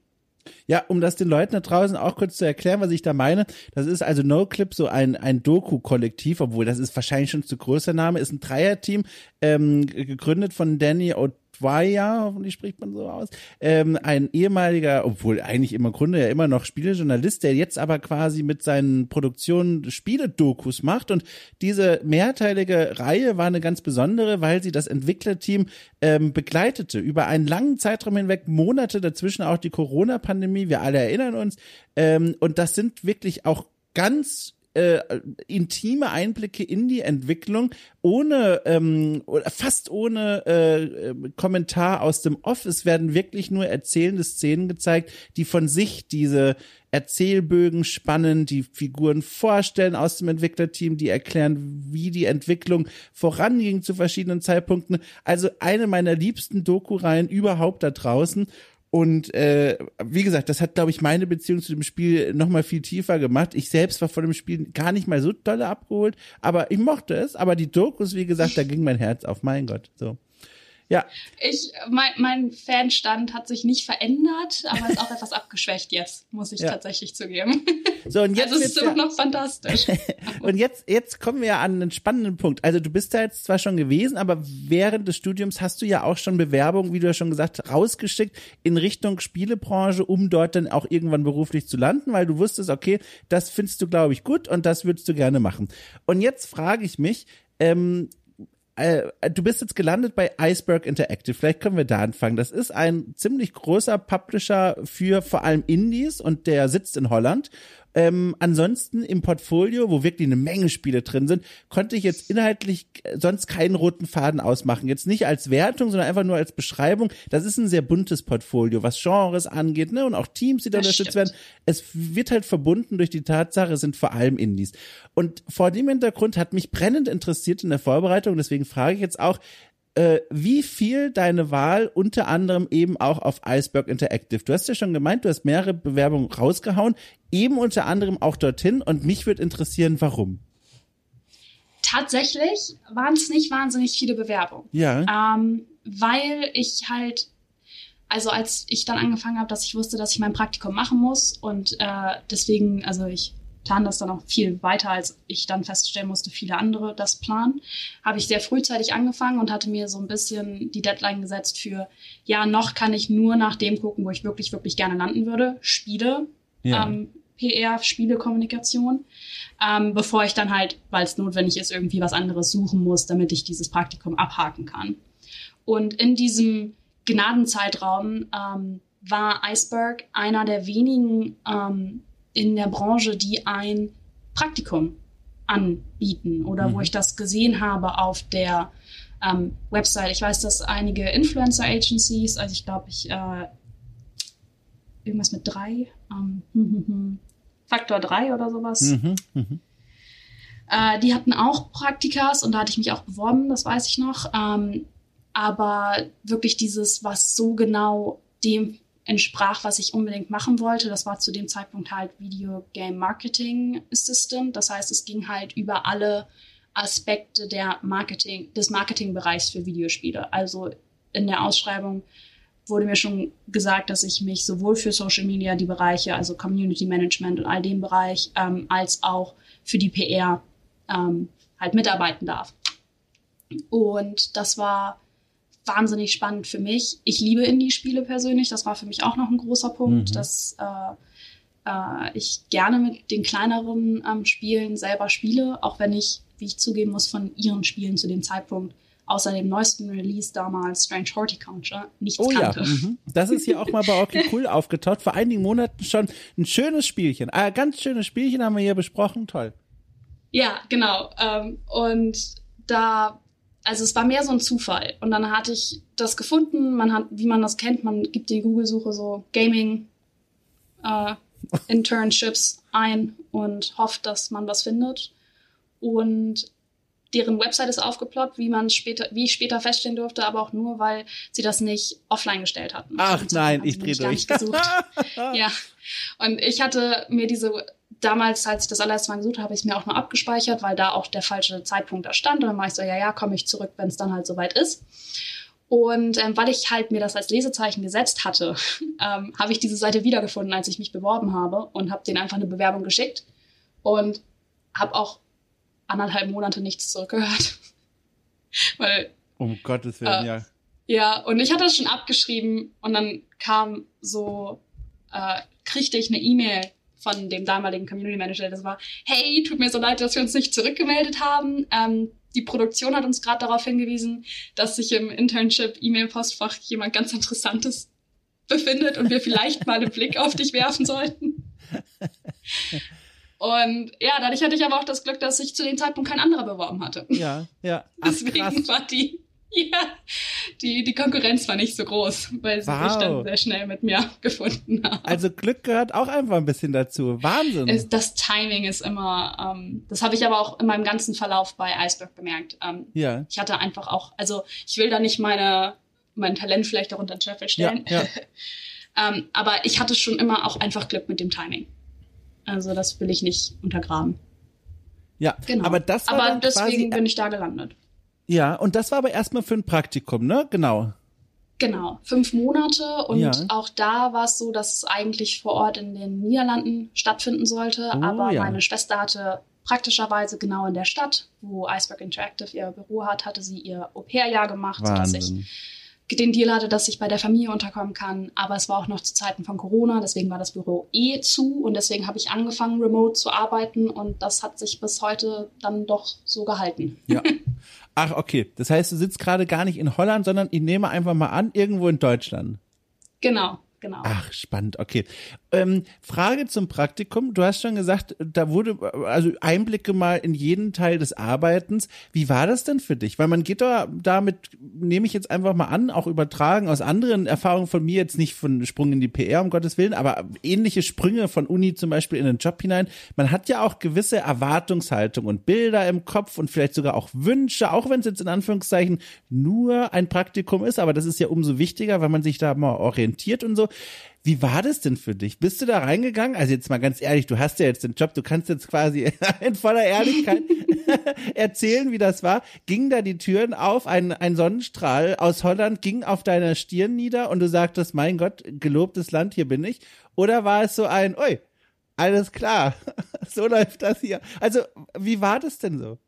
Ja, um das den Leuten da draußen auch kurz zu erklären, was ich da meine. Das ist also NoClip so ein, ein Doku-Kollektiv, obwohl das ist wahrscheinlich schon zu größer Name, ist ein Dreierteam, ähm, gegründet von Danny O'Donnell Dwyer, hoffentlich spricht man so aus, ähm, ein ehemaliger, obwohl eigentlich im Grunde ja immer noch Spielejournalist, der jetzt aber quasi mit seinen Produktionen Spieledokus macht. Und diese mehrteilige Reihe war eine ganz besondere, weil sie das Entwicklerteam ähm, begleitete. Über einen langen Zeitraum hinweg, Monate dazwischen auch die Corona-Pandemie, wir alle erinnern uns. Ähm, und das sind wirklich auch ganz äh, intime Einblicke in die Entwicklung, ohne ähm, fast ohne äh, Kommentar aus dem Off. Es werden wirklich nur erzählende Szenen gezeigt, die von sich diese Erzählbögen spannen, die Figuren vorstellen aus dem Entwicklerteam, die erklären, wie die Entwicklung voranging zu verschiedenen Zeitpunkten. Also eine meiner liebsten Doku-Reihen überhaupt da draußen. Und äh, wie gesagt, das hat, glaube ich, meine Beziehung zu dem Spiel noch mal viel tiefer gemacht. Ich selbst war von dem Spiel gar nicht mal so dolle abgeholt, aber ich mochte es. Aber die Dokus, wie gesagt, da ging mein Herz auf. Mein Gott, so. Ja. Ich, mein, mein Fanstand hat sich nicht verändert, aber ist auch etwas abgeschwächt jetzt, muss ich ja. tatsächlich zugeben. So, und jetzt also es ist immer ja, noch fantastisch. und jetzt, jetzt kommen wir an einen spannenden Punkt. Also du bist da jetzt zwar schon gewesen, aber während des Studiums hast du ja auch schon Bewerbungen, wie du ja schon gesagt hast, rausgeschickt in Richtung Spielebranche, um dort dann auch irgendwann beruflich zu landen, weil du wusstest, okay, das findest du, glaube ich, gut und das würdest du gerne machen. Und jetzt frage ich mich, ähm, äh, du bist jetzt gelandet bei Iceberg Interactive. Vielleicht können wir da anfangen. Das ist ein ziemlich großer Publisher für vor allem Indies und der sitzt in Holland. Ähm, ansonsten im Portfolio, wo wirklich eine Menge Spiele drin sind, konnte ich jetzt inhaltlich sonst keinen roten Faden ausmachen. Jetzt nicht als Wertung, sondern einfach nur als Beschreibung. Das ist ein sehr buntes Portfolio, was Genres angeht, ne? Und auch Teams, die da unterstützt werden. Es wird halt verbunden durch die Tatsache, es sind vor allem Indies. Und vor dem Hintergrund hat mich brennend interessiert in der Vorbereitung, deswegen frage ich jetzt auch, äh, wie viel deine Wahl unter anderem eben auch auf Iceberg Interactive. Du hast ja schon gemeint, du hast mehrere Bewerbungen rausgehauen, eben unter anderem auch dorthin und mich würde interessieren, warum. Tatsächlich waren es nicht wahnsinnig viele Bewerbungen. Ja. Ähm, weil ich halt also als ich dann angefangen habe, dass ich wusste, dass ich mein Praktikum machen muss und äh, deswegen, also ich plan das dann auch viel weiter, als ich dann feststellen musste, viele andere das planen, habe ich sehr frühzeitig angefangen und hatte mir so ein bisschen die Deadline gesetzt für, ja, noch kann ich nur nach dem gucken, wo ich wirklich, wirklich gerne landen würde. Spiele, ja. ähm, PR, Spielekommunikation, ähm, bevor ich dann halt, weil es notwendig ist, irgendwie was anderes suchen muss, damit ich dieses Praktikum abhaken kann. Und in diesem Gnadenzeitraum ähm, war Iceberg einer der wenigen ähm, in der Branche, die ein Praktikum anbieten oder mhm. wo ich das gesehen habe auf der ähm, Website. Ich weiß, dass einige Influencer Agencies, also ich glaube, ich äh, irgendwas mit drei, ähm, Faktor drei oder sowas. Mhm, mh. äh, die hatten auch Praktikas und da hatte ich mich auch beworben, das weiß ich noch. Ähm, aber wirklich dieses, was so genau dem entsprach, was ich unbedingt machen wollte. Das war zu dem Zeitpunkt halt Video Game Marketing Assistant. Das heißt, es ging halt über alle Aspekte der Marketing, des Marketingbereichs für Videospiele. Also in der Ausschreibung wurde mir schon gesagt, dass ich mich sowohl für Social Media, die Bereiche, also Community Management und all dem Bereich, ähm, als auch für die PR ähm, halt mitarbeiten darf. Und das war wahnsinnig spannend für mich. Ich liebe Indie-Spiele persönlich. Das war für mich auch noch ein großer Punkt, mhm. dass äh, äh, ich gerne mit den kleineren ähm, Spielen selber spiele, auch wenn ich, wie ich zugeben muss, von ihren Spielen zu dem Zeitpunkt außer dem neuesten Release damals, Strange Horticulture, nichts oh, kannte. Ja. Mhm. Das ist hier auch mal bei Okay Cool aufgetaucht. Vor einigen Monaten schon ein schönes Spielchen. Ein ganz schönes Spielchen haben wir hier besprochen. Toll. Ja, genau. Ähm, und da also es war mehr so ein Zufall. Und dann hatte ich das gefunden. Man hat, wie man das kennt, man gibt die Google-Suche so Gaming äh, Internships ein und hofft, dass man was findet. Und deren Website ist aufgeploppt, wie man später, wie ich später feststellen durfte, aber auch nur, weil sie das nicht offline gestellt hatten. Ach nein, ich drehe durch. ja. Und ich hatte mir diese damals, als ich das allererste Mal gesucht habe, habe ich es mir auch nur abgespeichert, weil da auch der falsche Zeitpunkt da stand. Und dann war ich so, ja, ja, komme ich zurück, wenn es dann halt soweit ist. Und ähm, weil ich halt mir das als Lesezeichen gesetzt hatte, ähm, habe ich diese Seite wiedergefunden, als ich mich beworben habe und habe denen einfach eine Bewerbung geschickt und habe auch anderthalb Monate nichts zurückgehört. weil um Gottes Willen, äh, ja. Ja, und ich hatte es schon abgeschrieben und dann kam so, äh, kriegte ich eine E-Mail von dem damaligen Community Manager, der das war, hey, tut mir so leid, dass wir uns nicht zurückgemeldet haben. Ähm, die Produktion hat uns gerade darauf hingewiesen, dass sich im Internship-E-Mail-Postfach jemand ganz Interessantes befindet und wir vielleicht mal einen Blick auf dich werfen sollten. Und ja, dadurch hatte ich aber auch das Glück, dass sich zu dem Zeitpunkt kein anderer beworben hatte. Ja, ja. Ach, Deswegen krass. war die Ja, die, die Konkurrenz war nicht so groß, weil sie wow. sich dann sehr schnell mit mir gefunden haben. Also Glück gehört auch einfach ein bisschen dazu. Wahnsinn. Das Timing ist immer, ähm, das habe ich aber auch in meinem ganzen Verlauf bei Iceberg bemerkt. Ähm, ja. Ich hatte einfach auch, also ich will da nicht meine, mein Talent vielleicht auch unter den Scheffel stellen. Ja, ja. ähm, aber ich hatte schon immer auch einfach Glück mit dem Timing. Also das will ich nicht untergraben. Ja, genau. aber das war Aber deswegen bin ich da gelandet. Ja, und das war aber erstmal für ein Praktikum, ne? Genau. Genau, fünf Monate und ja. auch da war es so, dass es eigentlich vor Ort in den Niederlanden stattfinden sollte, oh, aber ja. meine Schwester hatte praktischerweise genau in der Stadt, wo Iceberg Interactive ihr Büro hat, hatte sie ihr Au-pair-Jahr gemacht, Wahnsinn. sodass ich den Deal hatte, dass ich bei der Familie unterkommen kann. Aber es war auch noch zu Zeiten von Corona, deswegen war das Büro eh zu und deswegen habe ich angefangen, remote zu arbeiten und das hat sich bis heute dann doch so gehalten. Ja. Ach, okay. Das heißt, du sitzt gerade gar nicht in Holland, sondern ich nehme einfach mal an, irgendwo in Deutschland. Genau genau. Ach, spannend, okay. Ähm, Frage zum Praktikum. Du hast schon gesagt, da wurde also Einblicke mal in jeden Teil des Arbeitens. Wie war das denn für dich? Weil man geht da damit, nehme ich jetzt einfach mal an, auch übertragen aus anderen Erfahrungen von mir, jetzt nicht von Sprung in die PR, um Gottes Willen, aber ähnliche Sprünge von Uni zum Beispiel in den Job hinein. Man hat ja auch gewisse Erwartungshaltung und Bilder im Kopf und vielleicht sogar auch Wünsche, auch wenn es jetzt in Anführungszeichen nur ein Praktikum ist, aber das ist ja umso wichtiger, weil man sich da mal orientiert und so. Wie war das denn für dich? Bist du da reingegangen? Also jetzt mal ganz ehrlich, du hast ja jetzt den Job, du kannst jetzt quasi in voller Ehrlichkeit erzählen, wie das war. Ging da die Türen auf, ein, ein Sonnenstrahl aus Holland ging auf deiner Stirn nieder und du sagtest, mein Gott, gelobtes Land, hier bin ich? Oder war es so ein, ui, alles klar, so läuft das hier. Also, wie war das denn so?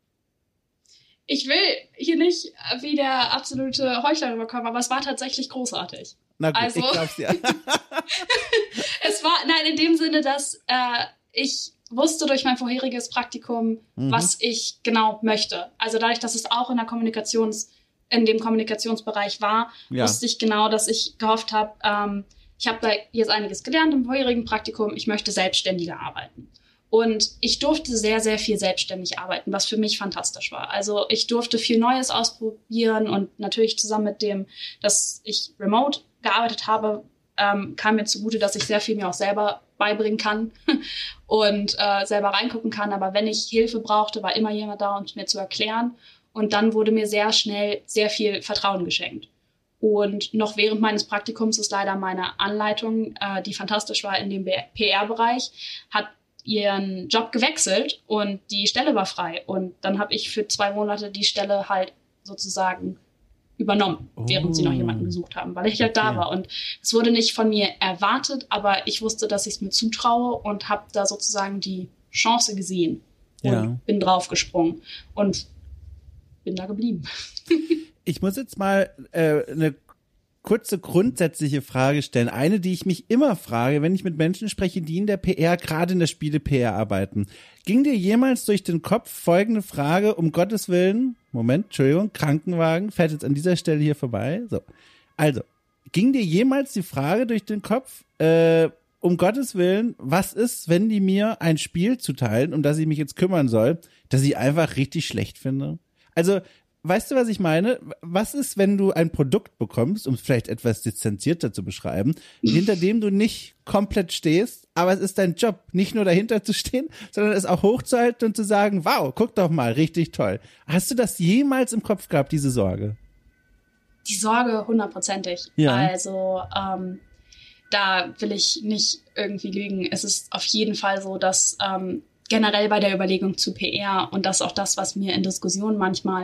Ich will hier nicht wie der absolute Heuchler rüberkommen, aber es war tatsächlich großartig. Na gut, also, ich glaub's ja. es war, nein, in dem Sinne, dass äh, ich wusste durch mein vorheriges Praktikum, mhm. was ich genau möchte. Also dadurch, dass es auch in der Kommunikations, in dem Kommunikationsbereich war, ja. wusste ich genau, dass ich gehofft habe, ähm, ich habe da jetzt einiges gelernt im vorherigen Praktikum, ich möchte selbstständiger arbeiten. Und ich durfte sehr, sehr viel selbstständig arbeiten, was für mich fantastisch war. Also ich durfte viel Neues ausprobieren und natürlich zusammen mit dem, dass ich remote gearbeitet habe, ähm, kam mir zugute, dass ich sehr viel mir auch selber beibringen kann und äh, selber reingucken kann. Aber wenn ich Hilfe brauchte, war immer jemand da, um es mir zu erklären. Und dann wurde mir sehr schnell sehr viel Vertrauen geschenkt. Und noch während meines Praktikums ist leider meine Anleitung, äh, die fantastisch war in dem PR-Bereich, hat ihren Job gewechselt und die Stelle war frei. Und dann habe ich für zwei Monate die Stelle halt sozusagen übernommen, oh. während sie noch jemanden gesucht haben, weil ich halt da war. Und es wurde nicht von mir erwartet, aber ich wusste, dass ich es mir zutraue und habe da sozusagen die Chance gesehen und ja. bin draufgesprungen und bin da geblieben. ich muss jetzt mal äh, eine kurze grundsätzliche Frage stellen. Eine, die ich mich immer frage, wenn ich mit Menschen spreche, die in der PR, gerade in der Spiele-PR arbeiten. Ging dir jemals durch den Kopf folgende Frage, um Gottes Willen, Moment, Entschuldigung, Krankenwagen, fährt jetzt an dieser Stelle hier vorbei. So. Also, ging dir jemals die Frage durch den Kopf, äh, um Gottes Willen, was ist, wenn die mir ein Spiel zuteilen, um das ich mich jetzt kümmern soll, das ich einfach richtig schlecht finde? Also, weißt du, was ich meine? Was ist, wenn du ein Produkt bekommst, um es vielleicht etwas distanzierter zu beschreiben, hinter dem du nicht komplett stehst, aber es ist dein Job, nicht nur dahinter zu stehen, sondern es auch hochzuhalten und zu sagen, wow, guck doch mal, richtig toll. Hast du das jemals im Kopf gehabt, diese Sorge? Die Sorge hundertprozentig. Ja. Also, ähm, da will ich nicht irgendwie lügen. Es ist auf jeden Fall so, dass ähm, generell bei der Überlegung zu PR und das ist auch das, was mir in Diskussionen manchmal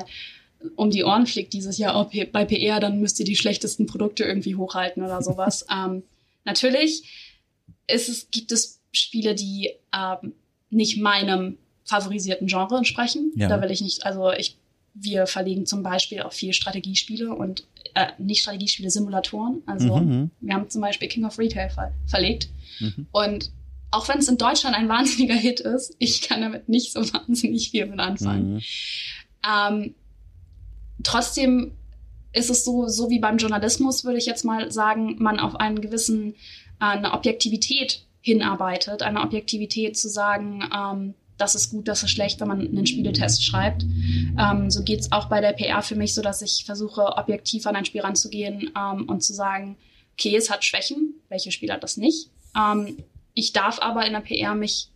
um die Ohren fliegt dieses Jahr, oh, bei PR, dann müsst ihr die schlechtesten Produkte irgendwie hochhalten oder sowas. ähm, natürlich ist es, gibt es Spiele, die ähm, nicht meinem favorisierten Genre entsprechen. Ja. Da will ich nicht, also ich, wir verlegen zum Beispiel auch viel Strategiespiele und äh, nicht Strategiespiele, Simulatoren. Also mhm. mhm. wir haben zum Beispiel King of Retail ver verlegt. Mhm. Und auch wenn es in Deutschland ein wahnsinniger Hit ist, ich kann damit nicht so wahnsinnig viel mit anfangen. Mhm. Ähm, trotzdem ist es so, so wie beim Journalismus, würde ich jetzt mal sagen, man auf einen gewissen, äh, eine Objektivität hinarbeitet, eine Objektivität zu sagen, ähm, das ist gut, das ist schlecht, wenn man einen Spieletest schreibt. Ähm, so geht's auch bei der PR für mich, so dass ich versuche, objektiv an ein Spiel ranzugehen ähm, und zu sagen, okay, es hat Schwächen, welche Spiel hat das nicht? Ähm, ich darf aber in der PR mich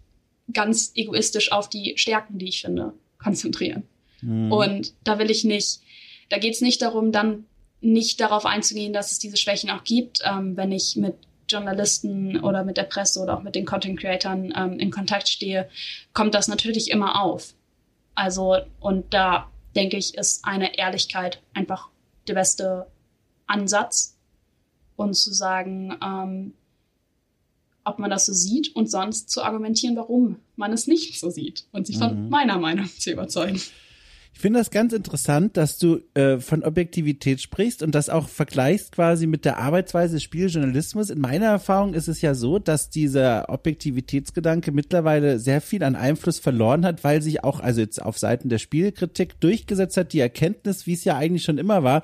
ganz egoistisch auf die Stärken, die ich finde, konzentrieren. Mhm. Und da will ich nicht da geht es nicht darum, dann nicht darauf einzugehen, dass es diese Schwächen auch gibt, ähm, wenn ich mit Journalisten oder mit der Presse oder auch mit den Content Creatern ähm, in Kontakt stehe, kommt das natürlich immer auf. Also, und da denke ich, ist eine Ehrlichkeit einfach der beste Ansatz. Und zu sagen, ähm, ob man das so sieht und sonst zu argumentieren, warum man es nicht so sieht und sich von mhm. meiner Meinung zu überzeugen. Ich finde das ganz interessant, dass du äh, von Objektivität sprichst und das auch vergleichst quasi mit der Arbeitsweise des Spieljournalismus. In meiner Erfahrung ist es ja so, dass dieser Objektivitätsgedanke mittlerweile sehr viel an Einfluss verloren hat, weil sich auch, also jetzt auf Seiten der Spielkritik durchgesetzt hat, die Erkenntnis, wie es ja eigentlich schon immer war,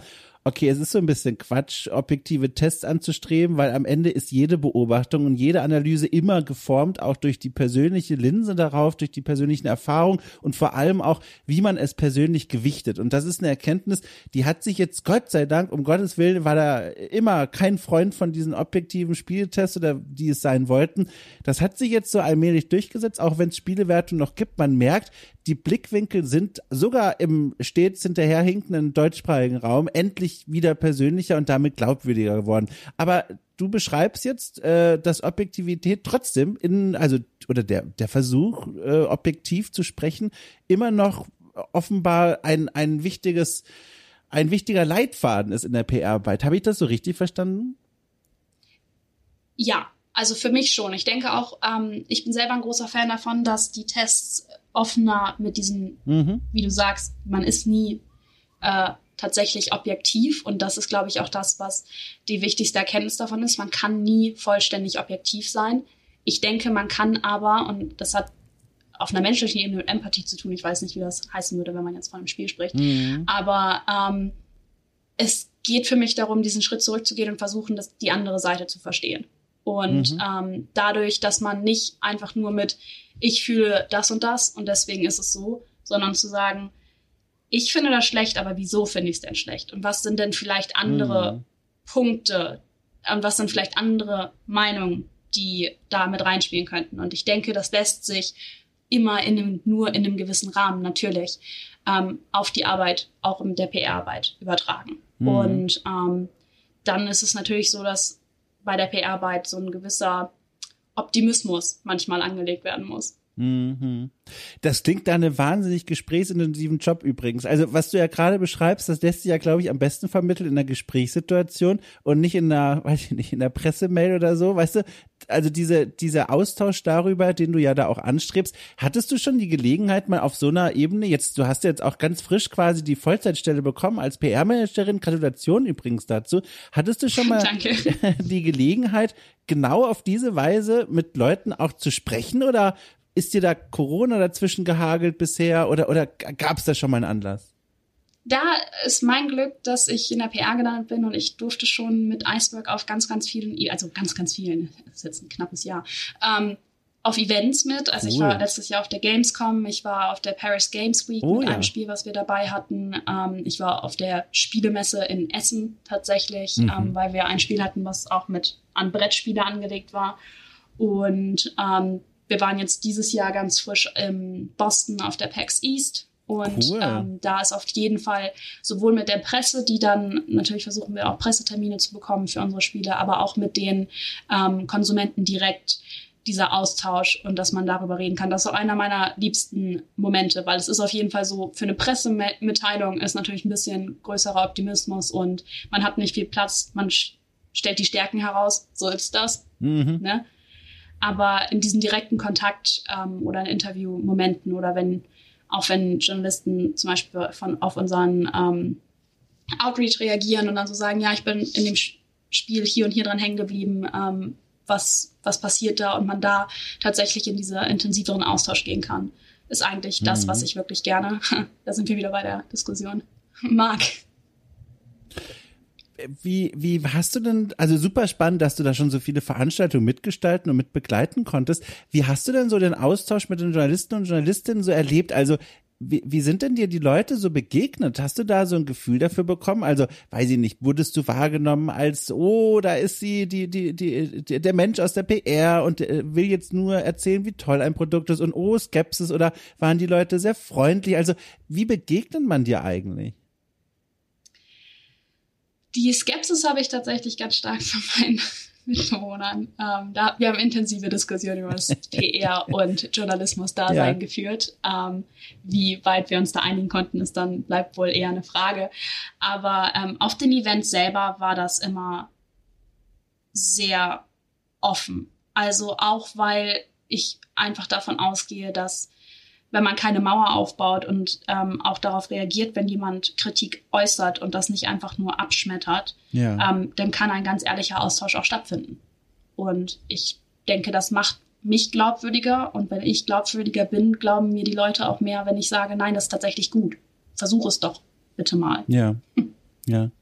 okay, es ist so ein bisschen Quatsch, objektive Tests anzustreben, weil am Ende ist jede Beobachtung und jede Analyse immer geformt, auch durch die persönliche Linse darauf, durch die persönlichen Erfahrungen und vor allem auch, wie man es persönlich gewichtet. Und das ist eine Erkenntnis, die hat sich jetzt, Gott sei Dank, um Gottes Willen, war da immer kein Freund von diesen objektiven Spieltests oder die es sein wollten. Das hat sich jetzt so allmählich durchgesetzt, auch wenn es Spielewertung noch gibt. Man merkt, die Blickwinkel sind sogar im stets hinterherhinkenden deutschsprachigen Raum endlich wieder persönlicher und damit glaubwürdiger geworden. Aber du beschreibst jetzt, äh, dass Objektivität trotzdem in, also, oder der, der Versuch, äh, objektiv zu sprechen, immer noch offenbar ein, ein wichtiges, ein wichtiger Leitfaden ist in der PR-Arbeit. Habe ich das so richtig verstanden? Ja, also für mich schon. Ich denke auch, ähm, ich bin selber ein großer Fan davon, dass die Tests offener mit diesen, mhm. wie du sagst, man ist nie äh, tatsächlich objektiv und das ist, glaube ich, auch das, was die wichtigste Erkenntnis davon ist. Man kann nie vollständig objektiv sein. Ich denke, man kann aber, und das hat auf einer menschlichen Ebene mit Empathie zu tun, ich weiß nicht, wie das heißen würde, wenn man jetzt von einem Spiel spricht, mhm. aber ähm, es geht für mich darum, diesen Schritt zurückzugehen und versuchen, das, die andere Seite zu verstehen Und mhm. ähm, dadurch, dass man nicht einfach nur mit, ich fühle das und das und deswegen ist es so, sondern zu sagen, ich finde das schlecht, aber wieso finde ich es denn schlecht? Und was sind denn vielleicht andere mhm. Punkte? Und was sind vielleicht andere Meinungen, die da mit reinspielen könnten? Und ich denke, das lässt sich immer in einem, nur in einem gewissen Rahmen natürlich ähm, auf die Arbeit, auch in der PR-Arbeit übertragen. Mhm. Und ähm, dann ist es natürlich so, dass bei der PR-Arbeit so ein gewisser Optimismus manchmal angelegt werden muss. Mhm. Das klingt da eine wahnsinnig gesprächsintensiven Job übrigens. Also was du ja gerade beschreibst, das lässt sich ja, glaube ich, am besten vermitteln in einer Gesprächssituation und nicht in einer, weiß ich nicht, in einer Pressemail oder so, weißt du? Also diese, dieser Austausch darüber, den du ja da auch anstrebst, hattest du schon die Gelegenheit mal auf so einer Ebene, jetzt, du hast jetzt auch ganz frisch quasi die Vollzeitstelle bekommen als PR-Managerin, Gratulation übrigens dazu, hattest du schon mal die Gelegenheit, genau auf diese Weise mit Leuten auch zu sprechen oder ist dir da Corona dazwischen gehagelt bisher oder, oder gab es da schon mal einen Anlass? Da ist mein Glück, dass ich in der PR gelandet bin und ich durfte schon mit Iceberg auf ganz, ganz vielen, also ganz, ganz vielen, das ist jetzt ein knappes Jahr, ähm, auf Events mit. Also cool. ich war letztes Jahr auf der Gamescom, ich war auf der Paris Games Week oh, mit ja. einem Spiel, was wir dabei hatten. Ähm, ich war auf der Spielemesse in Essen tatsächlich, mhm. ähm, weil wir ein Spiel hatten, was auch mit an Brettspiele angelegt war. Und ähm, wir waren jetzt dieses Jahr ganz frisch in Boston auf der PAX East. Und cool. ähm, da ist auf jeden Fall sowohl mit der Presse, die dann natürlich versuchen wir auch Pressetermine zu bekommen für unsere Spiele, aber auch mit den ähm, Konsumenten direkt dieser Austausch und dass man darüber reden kann. Das ist auch einer meiner liebsten Momente, weil es ist auf jeden Fall so, für eine Pressemitteilung ist natürlich ein bisschen größerer Optimismus und man hat nicht viel Platz, man stellt die Stärken heraus, so ist das. Mhm. Ne? Aber in diesem direkten Kontakt ähm, oder in Interviewmomenten oder wenn, auch wenn Journalisten zum Beispiel von, auf unseren ähm, Outreach reagieren und dann so sagen, ja, ich bin in dem Spiel hier und hier dran hängen geblieben, ähm, was, was passiert da und man da tatsächlich in dieser intensiveren Austausch gehen kann, ist eigentlich das, mhm. was ich wirklich gerne, da sind wir wieder bei der Diskussion, mag wie, wie hast du denn, also super spannend, dass du da schon so viele Veranstaltungen mitgestalten und mitbegleiten konntest. Wie hast du denn so den Austausch mit den Journalisten und Journalistinnen so erlebt? Also wie, wie sind denn dir die Leute so begegnet? Hast du da so ein Gefühl dafür bekommen? Also, weiß ich nicht, wurdest du wahrgenommen als, oh, da ist sie, die, die, die, die der Mensch aus der PR und äh, will jetzt nur erzählen, wie toll ein Produkt ist und oh, Skepsis oder waren die Leute sehr freundlich? Also, wie begegnet man dir eigentlich? Die Skepsis habe ich tatsächlich ganz stark von meinen Mitbewohnern. Ähm, da, wir haben intensive Diskussionen über das PR und Journalismus-Dasein ja. geführt. Ähm, wie weit wir uns da einigen konnten, ist dann bleibt wohl eher eine Frage. Aber ähm, auf den Events selber war das immer sehr offen. Also auch weil ich einfach davon ausgehe, dass wenn man keine Mauer aufbaut und ähm, auch darauf reagiert, wenn jemand Kritik äußert und das nicht einfach nur abschmettert, ja. ähm, dann kann ein ganz ehrlicher Austausch auch stattfinden. Und ich denke, das macht mich glaubwürdiger und wenn ich glaubwürdiger bin, glauben mir die Leute auch mehr, wenn ich sage, nein, das ist tatsächlich gut. Versuch es doch bitte mal. Ja. Ja.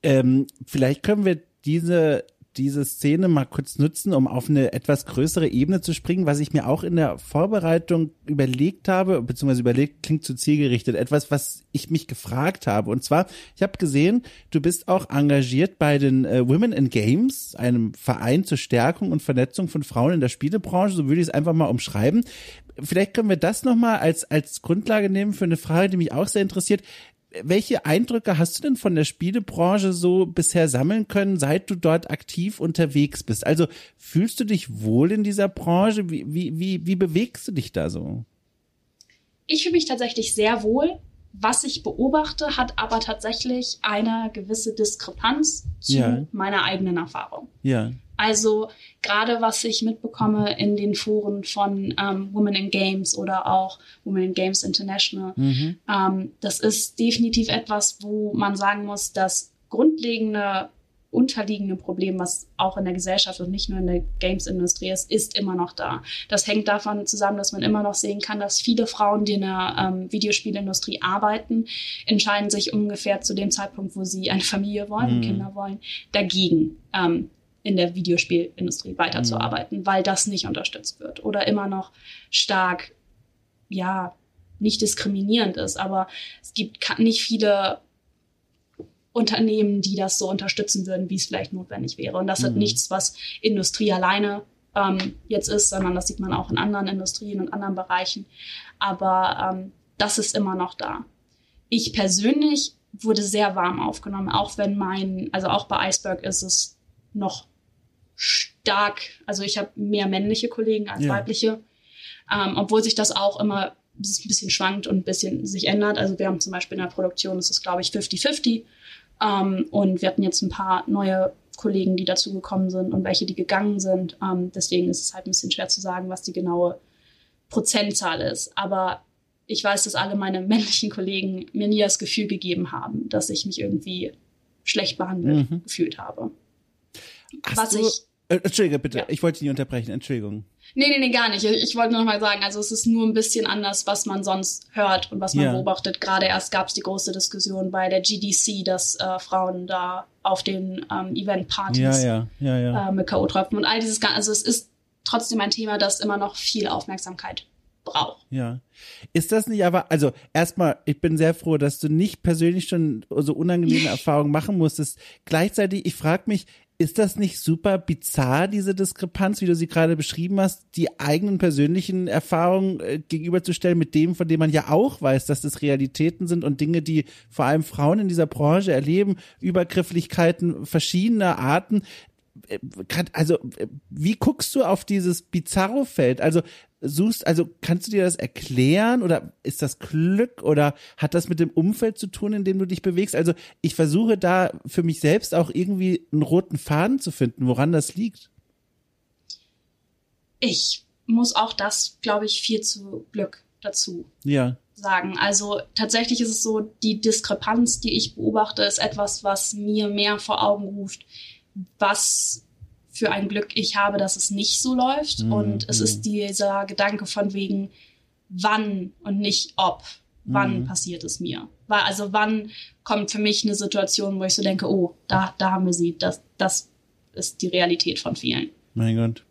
Ähm, vielleicht können wir diese diese Szene mal kurz nutzen, um auf eine etwas größere Ebene zu springen, was ich mir auch in der Vorbereitung überlegt habe, beziehungsweise überlegt, klingt zu zielgerichtet, etwas, was ich mich gefragt habe. Und zwar, ich habe gesehen, du bist auch engagiert bei den äh, Women in Games, einem Verein zur Stärkung und Vernetzung von Frauen in der Spielebranche, so würde ich es einfach mal umschreiben. Vielleicht können wir das nochmal als, als Grundlage nehmen für eine Frage, die mich auch sehr interessiert welche Eindrücke hast du denn von der Spielebranche so bisher sammeln können, seit du dort aktiv unterwegs bist? Also fühlst du dich wohl in dieser Branche? Wie, wie, wie, wie bewegst du dich da so? Ich fühle mich tatsächlich sehr wohl. Was ich beobachte, hat aber tatsächlich eine gewisse Diskrepanz zu ja. meiner eigenen Erfahrung. Ja. Also gerade was ich mitbekomme in den Foren von ähm, Women in Games oder auch Women in Games International, mhm. ähm, das ist definitiv etwas, wo man sagen muss, dass grundlegende unterliegende Problem, was auch in der Gesellschaft und nicht nur in der Games-Industrie ist, ist immer noch da. Das hängt davon zusammen, dass man immer noch sehen kann, dass viele Frauen, die in der ähm, Videospielindustrie arbeiten, entscheiden sich ungefähr zu dem Zeitpunkt, wo sie eine Familie wollen, mhm. Kinder wollen, dagegen. Ähm, in der Videospielindustrie weiterzuarbeiten, mhm. weil das nicht unterstützt wird oder immer noch stark, ja, nicht diskriminierend ist. Aber es gibt nicht viele Unternehmen, die das so unterstützen würden, wie es vielleicht notwendig wäre. Und das mhm. hat nichts, was Industrie alleine ähm, jetzt ist, sondern das sieht man auch in anderen Industrien und anderen Bereichen. Aber ähm, das ist immer noch da. Ich persönlich wurde sehr warm aufgenommen, auch wenn mein, also auch bei Iceberg ist es noch stark, also ich habe mehr männliche Kollegen als ja. weibliche, ähm, obwohl sich das auch immer ein bisschen schwankt und ein bisschen sich ändert. Also wir haben zum Beispiel in der Produktion, ist es glaube ich 50-50 ähm, und wir hatten jetzt ein paar neue Kollegen, die dazugekommen sind und welche, die gegangen sind. Ähm, deswegen ist es halt ein bisschen schwer zu sagen, was die genaue Prozentzahl ist. Aber ich weiß, dass alle meine männlichen Kollegen mir nie das Gefühl gegeben haben, dass ich mich irgendwie schlecht behandelt mhm. gefühlt habe. Hast was ich. Äh, Entschuldige, bitte, ja. ich wollte dich nicht unterbrechen, Entschuldigung. Nee, nee, nee, gar nicht. Ich, ich wollte nur noch mal sagen, also es ist nur ein bisschen anders, was man sonst hört und was man ja. beobachtet. Gerade erst gab es die große Diskussion bei der GDC, dass äh, Frauen da auf den ähm, Event-Partys ja, äh, mit K.O. tropfen und all dieses, also es ist trotzdem ein Thema, das immer noch viel Aufmerksamkeit braucht. Ja. Ist das nicht aber, also erstmal, ich bin sehr froh, dass du nicht persönlich schon so unangenehme Erfahrungen machen musstest. Gleichzeitig, ich frage mich, ist das nicht super bizarr, diese Diskrepanz, wie du sie gerade beschrieben hast, die eigenen persönlichen Erfahrungen äh, gegenüberzustellen mit dem, von dem man ja auch weiß, dass das Realitäten sind und Dinge, die vor allem Frauen in dieser Branche erleben, Übergrifflichkeiten verschiedener Arten, äh, also äh, wie guckst du auf dieses Bizarro-Feld? Also suchst, also kannst du dir das erklären oder ist das Glück oder hat das mit dem Umfeld zu tun, in dem du dich bewegst? Also ich versuche da für mich selbst auch irgendwie einen roten Faden zu finden, woran das liegt. Ich muss auch das, glaube ich, viel zu Glück dazu ja. sagen. Also tatsächlich ist es so, die Diskrepanz, die ich beobachte, ist etwas, was mir mehr vor Augen ruft, was für ein Glück ich habe, dass es nicht so läuft. Mhm. Und es ist dieser Gedanke von wegen, wann und nicht ob. Wann mhm. passiert es mir? Also wann kommt für mich eine Situation, wo ich so denke, oh, da, da haben wir sie. Das, das ist die Realität von vielen. Mein Gott.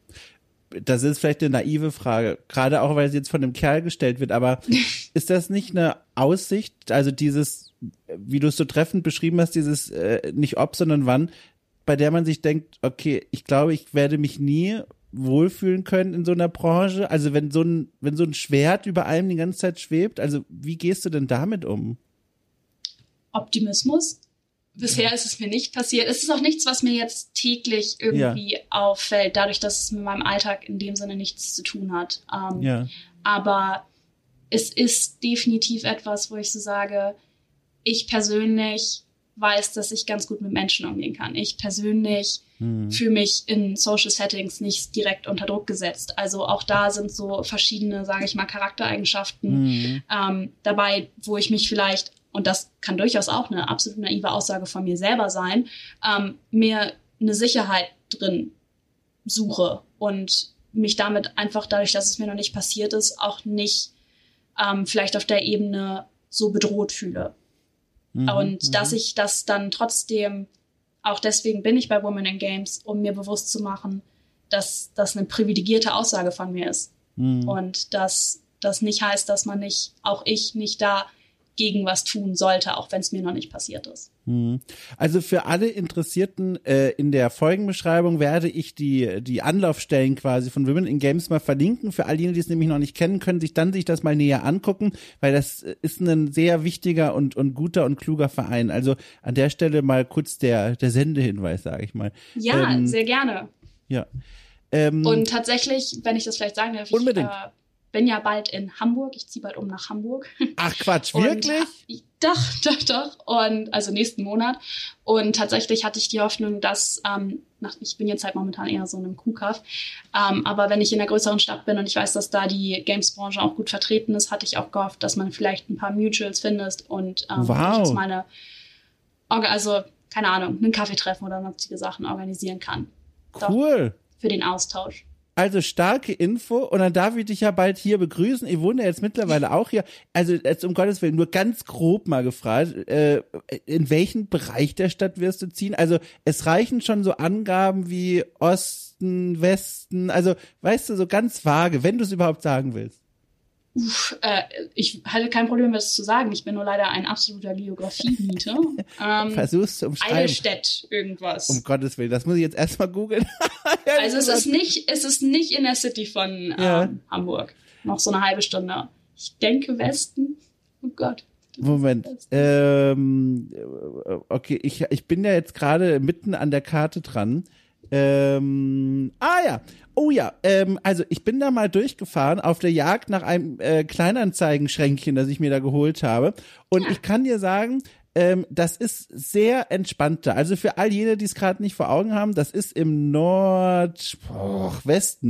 Das ist vielleicht eine naive Frage, gerade auch weil sie jetzt von einem Kerl gestellt wird, aber ist das nicht eine Aussicht, also dieses, wie du es so treffend beschrieben hast, dieses äh, nicht ob, sondern wann, bei der man sich denkt, okay, ich glaube, ich werde mich nie wohlfühlen können in so einer Branche? Also wenn so ein, wenn so ein Schwert über allem die ganze Zeit schwebt, also wie gehst du denn damit um? Optimismus. Bisher ist es mir nicht passiert. Es ist auch nichts, was mir jetzt täglich irgendwie ja. auffällt, dadurch, dass es mit meinem Alltag in dem Sinne nichts zu tun hat. Ähm, ja. Aber es ist definitiv etwas, wo ich so sage, ich persönlich weiß, dass ich ganz gut mit Menschen umgehen kann. Ich persönlich mhm. fühle mich in Social Settings nicht direkt unter Druck gesetzt. Also auch da sind so verschiedene, sage ich mal, Charaktereigenschaften mhm. ähm, dabei, wo ich mich vielleicht, und das kann durchaus auch eine absolut naive Aussage von mir selber sein, ähm, mir eine Sicherheit drin suche und mich damit einfach dadurch, dass es mir noch nicht passiert ist, auch nicht ähm, vielleicht auf der Ebene so bedroht fühle. Mhm, und mhm. dass ich das dann trotzdem, auch deswegen bin ich bei Women in Games, um mir bewusst zu machen, dass das eine privilegierte Aussage von mir ist. Mhm. Und dass das nicht heißt, dass man nicht, auch ich nicht da gegen was tun sollte, auch wenn es mir noch nicht passiert ist. Hm. Also für alle Interessierten äh, in der Folgenbeschreibung werde ich die die Anlaufstellen quasi von Women in Games mal verlinken. Für all diejenigen, die es nämlich noch nicht kennen, können sich dann sich das mal näher angucken, weil das ist ein sehr wichtiger und und guter und kluger Verein. Also an der Stelle mal kurz der der Sendehinweis, sage ich mal. Ja, ähm, sehr gerne. Ja. Ähm, und tatsächlich, wenn ich das vielleicht sagen darf, unbedingt. Ich, äh, bin ja bald in Hamburg. Ich ziehe bald um nach Hamburg. Ach Quatsch, wirklich? Und, doch, doch, doch. Und also nächsten Monat. Und tatsächlich hatte ich die Hoffnung, dass ähm, ich bin jetzt halt momentan eher so in einem Kuhkaff. Ähm, aber wenn ich in einer größeren Stadt bin und ich weiß, dass da die Games-Branche auch gut vertreten ist, hatte ich auch gehofft, dass man vielleicht ein paar Mutuals findet und ähm, wow. meine, also keine Ahnung, einen Kaffeetreffen oder sonstige Sachen organisieren kann. Cool. Doch, für den Austausch. Also starke Info und dann darf ich dich ja bald hier begrüßen. Ich wohne jetzt mittlerweile auch hier. Also jetzt um Gottes Willen nur ganz grob mal gefragt, äh, in welchen Bereich der Stadt wirst du ziehen? Also es reichen schon so Angaben wie Osten, Westen, also weißt du, so ganz vage, wenn du es überhaupt sagen willst. Uff, äh, ich hatte kein Problem, das zu sagen. Ich bin nur leider ein absoluter Geografie-Miete. ähm, Versuch's zu umschreiben. Eidelstedt, irgendwas. Um Gottes Willen, das muss ich jetzt erstmal googeln. also es ist nicht, es ist nicht in der City von ja. ähm, Hamburg. Noch so eine halbe Stunde. Ich denke Westen. Oh Gott. Moment. Ähm, okay, ich, ich bin ja jetzt gerade mitten an der Karte dran. Ähm, ah ja, oh ja, ähm, also ich bin da mal durchgefahren auf der Jagd nach einem äh, Kleinanzeigenschränkchen, das ich mir da geholt habe. Und ja. ich kann dir sagen, ähm, das ist sehr entspannter. Also für all jene, die es gerade nicht vor Augen haben, das ist im Nordwesten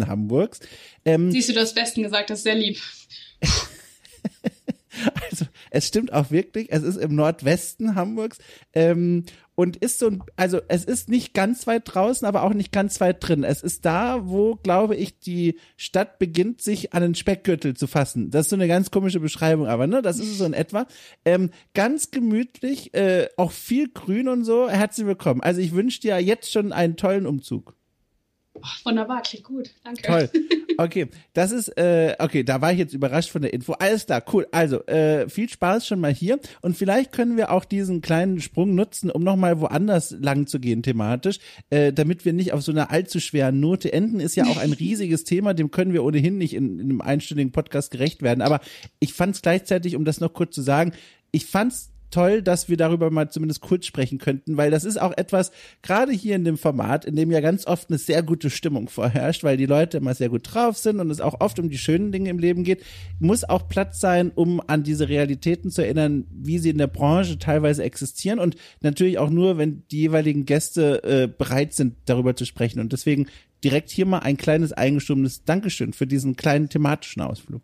Hamburgs. Ähm, Siehst du, das Westen gesagt, das ist sehr lieb. also es stimmt auch wirklich, es ist im Nordwesten Hamburgs. Ähm, und ist so ein, also es ist nicht ganz weit draußen, aber auch nicht ganz weit drin. Es ist da, wo, glaube ich, die Stadt beginnt, sich an den Speckgürtel zu fassen. Das ist so eine ganz komische Beschreibung, aber ne, das ist es so in etwa. Ähm, ganz gemütlich, äh, auch viel Grün und so. Herzlich willkommen. Also ich wünsche dir jetzt schon einen tollen Umzug. Oh, wunderbar, klingt gut. Danke. Toll. Okay, das ist, äh, okay, da war ich jetzt überrascht von der Info. Alles klar, cool. Also, äh, viel Spaß schon mal hier. Und vielleicht können wir auch diesen kleinen Sprung nutzen, um nochmal woanders lang zu gehen thematisch, äh, damit wir nicht auf so einer allzu schweren Note enden. Ist ja auch ein riesiges Thema, dem können wir ohnehin nicht in, in einem einstündigen Podcast gerecht werden. Aber ich fand es gleichzeitig, um das noch kurz zu sagen, ich fand's toll, dass wir darüber mal zumindest kurz sprechen könnten, weil das ist auch etwas, gerade hier in dem Format, in dem ja ganz oft eine sehr gute Stimmung vorherrscht, weil die Leute immer sehr gut drauf sind und es auch oft um die schönen Dinge im Leben geht, muss auch Platz sein, um an diese Realitäten zu erinnern, wie sie in der Branche teilweise existieren und natürlich auch nur, wenn die jeweiligen Gäste äh, bereit sind, darüber zu sprechen. Und deswegen direkt hier mal ein kleines eingeschobenes Dankeschön für diesen kleinen thematischen Ausflug.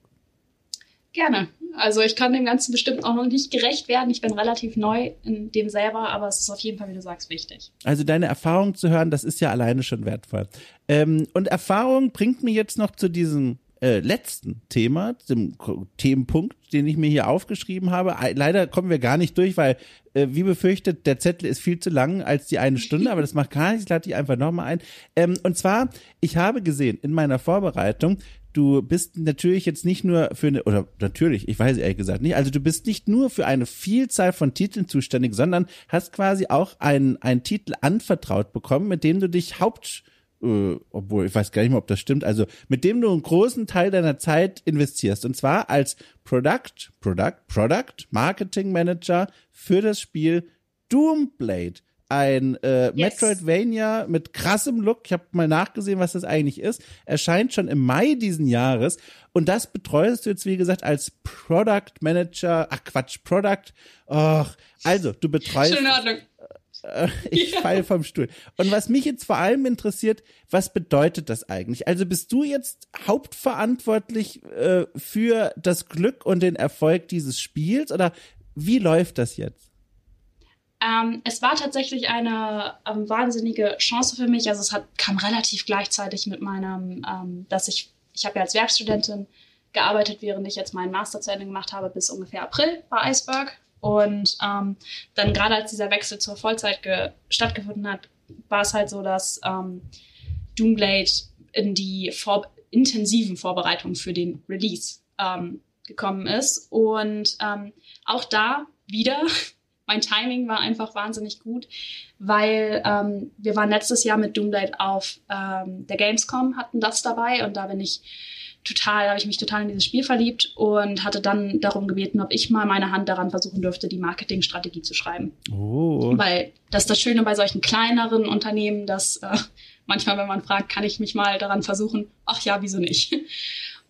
Gerne. Also ich kann dem Ganzen bestimmt auch noch nicht gerecht werden. Ich bin relativ neu in dem selber, aber es ist auf jeden Fall, wie du sagst, wichtig. Also deine Erfahrung zu hören, das ist ja alleine schon wertvoll. Ähm, und Erfahrung bringt mir jetzt noch zu diesem äh, letzten Thema, dem Themenpunkt, den ich mir hier aufgeschrieben habe. Leider kommen wir gar nicht durch, weil, äh, wie befürchtet, der Zettel ist viel zu lang als die eine Stunde, aber das macht gar nichts, ich lade die einfach nochmal ein. Ähm, und zwar, ich habe gesehen in meiner Vorbereitung, du bist natürlich jetzt nicht nur für eine, oder natürlich, ich weiß ehrlich gesagt nicht, also du bist nicht nur für eine Vielzahl von Titeln zuständig, sondern hast quasi auch einen, einen Titel anvertraut bekommen, mit dem du dich haupt, äh, obwohl ich weiß gar nicht mehr, ob das stimmt, also mit dem du einen großen Teil deiner Zeit investierst. Und zwar als Product, Product, Product Marketing Manager für das Spiel Doomblade ein äh, yes. Metroidvania mit krassem Look. Ich habe mal nachgesehen, was das eigentlich ist. Erscheint schon im Mai diesen Jahres. Und das betreust du jetzt, wie gesagt, als Product Manager. Ach Quatsch, Product. Och, also, du betreust. Schöne Ordnung. Äh, ich ja. fall vom Stuhl. Und was mich jetzt vor allem interessiert, was bedeutet das eigentlich? Also bist du jetzt hauptverantwortlich äh, für das Glück und den Erfolg dieses Spiels oder wie läuft das jetzt? Ähm, es war tatsächlich eine ähm, wahnsinnige Chance für mich. Also es hat, kam relativ gleichzeitig mit meinem, ähm, dass ich, ich habe ja als Werkstudentin gearbeitet, während ich jetzt meinen Master zu Ende gemacht habe, bis ungefähr April bei Iceberg. Und ähm, dann gerade als dieser Wechsel zur Vollzeit stattgefunden hat, war es halt so, dass ähm, Doomblade in die vor intensiven Vorbereitungen für den Release ähm, gekommen ist. Und auch da wieder mein Timing war einfach wahnsinnig gut, weil ähm, wir waren letztes Jahr mit Doomblade auf ähm, der Gamescom, hatten das dabei und da bin ich total, habe ich mich total in dieses Spiel verliebt und hatte dann darum gebeten, ob ich mal meine Hand daran versuchen dürfte, die Marketingstrategie zu schreiben. Oh. Weil das ist das Schöne bei solchen kleineren Unternehmen, dass äh, manchmal, wenn man fragt, kann ich mich mal daran versuchen, ach ja, wieso nicht?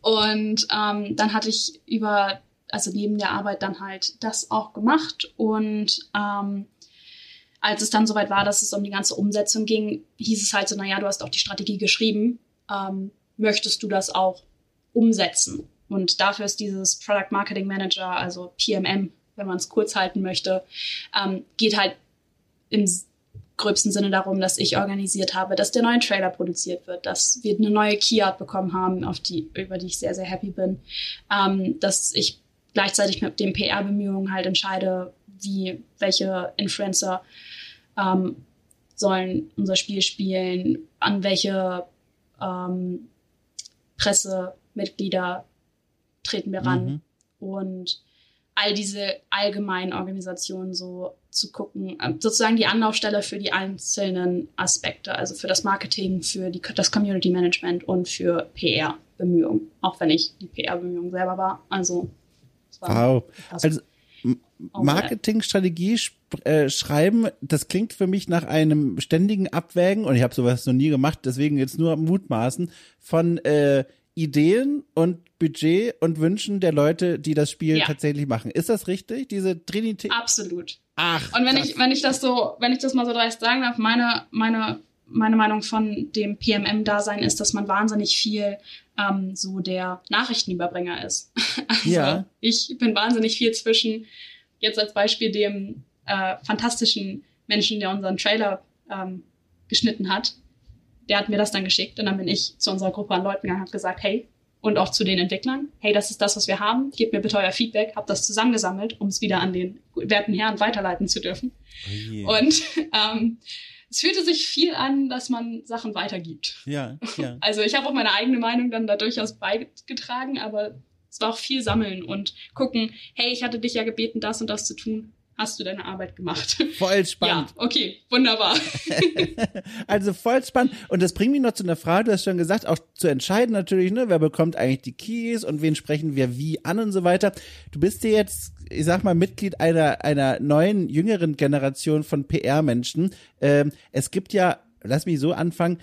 Und ähm, dann hatte ich über also neben der Arbeit dann halt das auch gemacht. Und ähm, als es dann soweit war, dass es um die ganze Umsetzung ging, hieß es halt so, naja, du hast auch die Strategie geschrieben, ähm, möchtest du das auch umsetzen? Und dafür ist dieses Product Marketing Manager, also PMM, wenn man es kurz halten möchte, ähm, geht halt im gröbsten Sinne darum, dass ich organisiert habe, dass der neue Trailer produziert wird, dass wir eine neue Keyart bekommen haben, auf die, über die ich sehr, sehr happy bin, ähm, dass ich gleichzeitig mit den PR-Bemühungen halt entscheide, wie, welche Influencer ähm, sollen unser Spiel spielen, an welche ähm, Pressemitglieder treten wir ran mhm. und all diese allgemeinen Organisationen so zu gucken, äh, sozusagen die Anlaufstelle für die einzelnen Aspekte, also für das Marketing, für die, das Community Management und für PR-Bemühungen, auch wenn ich die PR-Bemühungen selber war. Also, war wow. Also, Marketingstrategie äh, schreiben, das klingt für mich nach einem ständigen Abwägen, und ich habe sowas noch nie gemacht, deswegen jetzt nur mutmaßen, von äh, Ideen und Budget und Wünschen der Leute, die das Spiel ja. tatsächlich machen. Ist das richtig? Diese Trinität? Absolut. Ach. Und wenn krass. ich, wenn ich das so, wenn ich das mal so dreist sagen darf, meine, meine, meine Meinung von dem PMM-Dasein ist, dass man wahnsinnig viel ähm, so der Nachrichtenüberbringer ist. also ja. ich bin wahnsinnig viel zwischen, jetzt als Beispiel dem äh, fantastischen Menschen, der unseren Trailer ähm, geschnitten hat, der hat mir das dann geschickt und dann bin ich zu unserer Gruppe an Leuten gegangen und habe gesagt, hey, und auch zu den Entwicklern, hey, das ist das, was wir haben, gebt mir bitte euer Feedback, habe das zusammengesammelt, um es wieder an den werten Herren weiterleiten zu dürfen. Oh yeah. Und ähm, es fühlte sich viel an, dass man Sachen weitergibt. Ja, ja. Also ich habe auch meine eigene Meinung dann da durchaus beigetragen, aber es war auch viel sammeln und gucken, hey, ich hatte dich ja gebeten, das und das zu tun hast du deine Arbeit gemacht. Voll spannend. Ja, okay, wunderbar. also voll spannend. Und das bringt mich noch zu einer Frage, du hast schon gesagt, auch zu entscheiden natürlich, ne, wer bekommt eigentlich die Keys und wen sprechen wir wie an und so weiter. Du bist ja jetzt, ich sag mal, Mitglied einer, einer neuen, jüngeren Generation von PR-Menschen. Ähm, es gibt ja, lass mich so anfangen,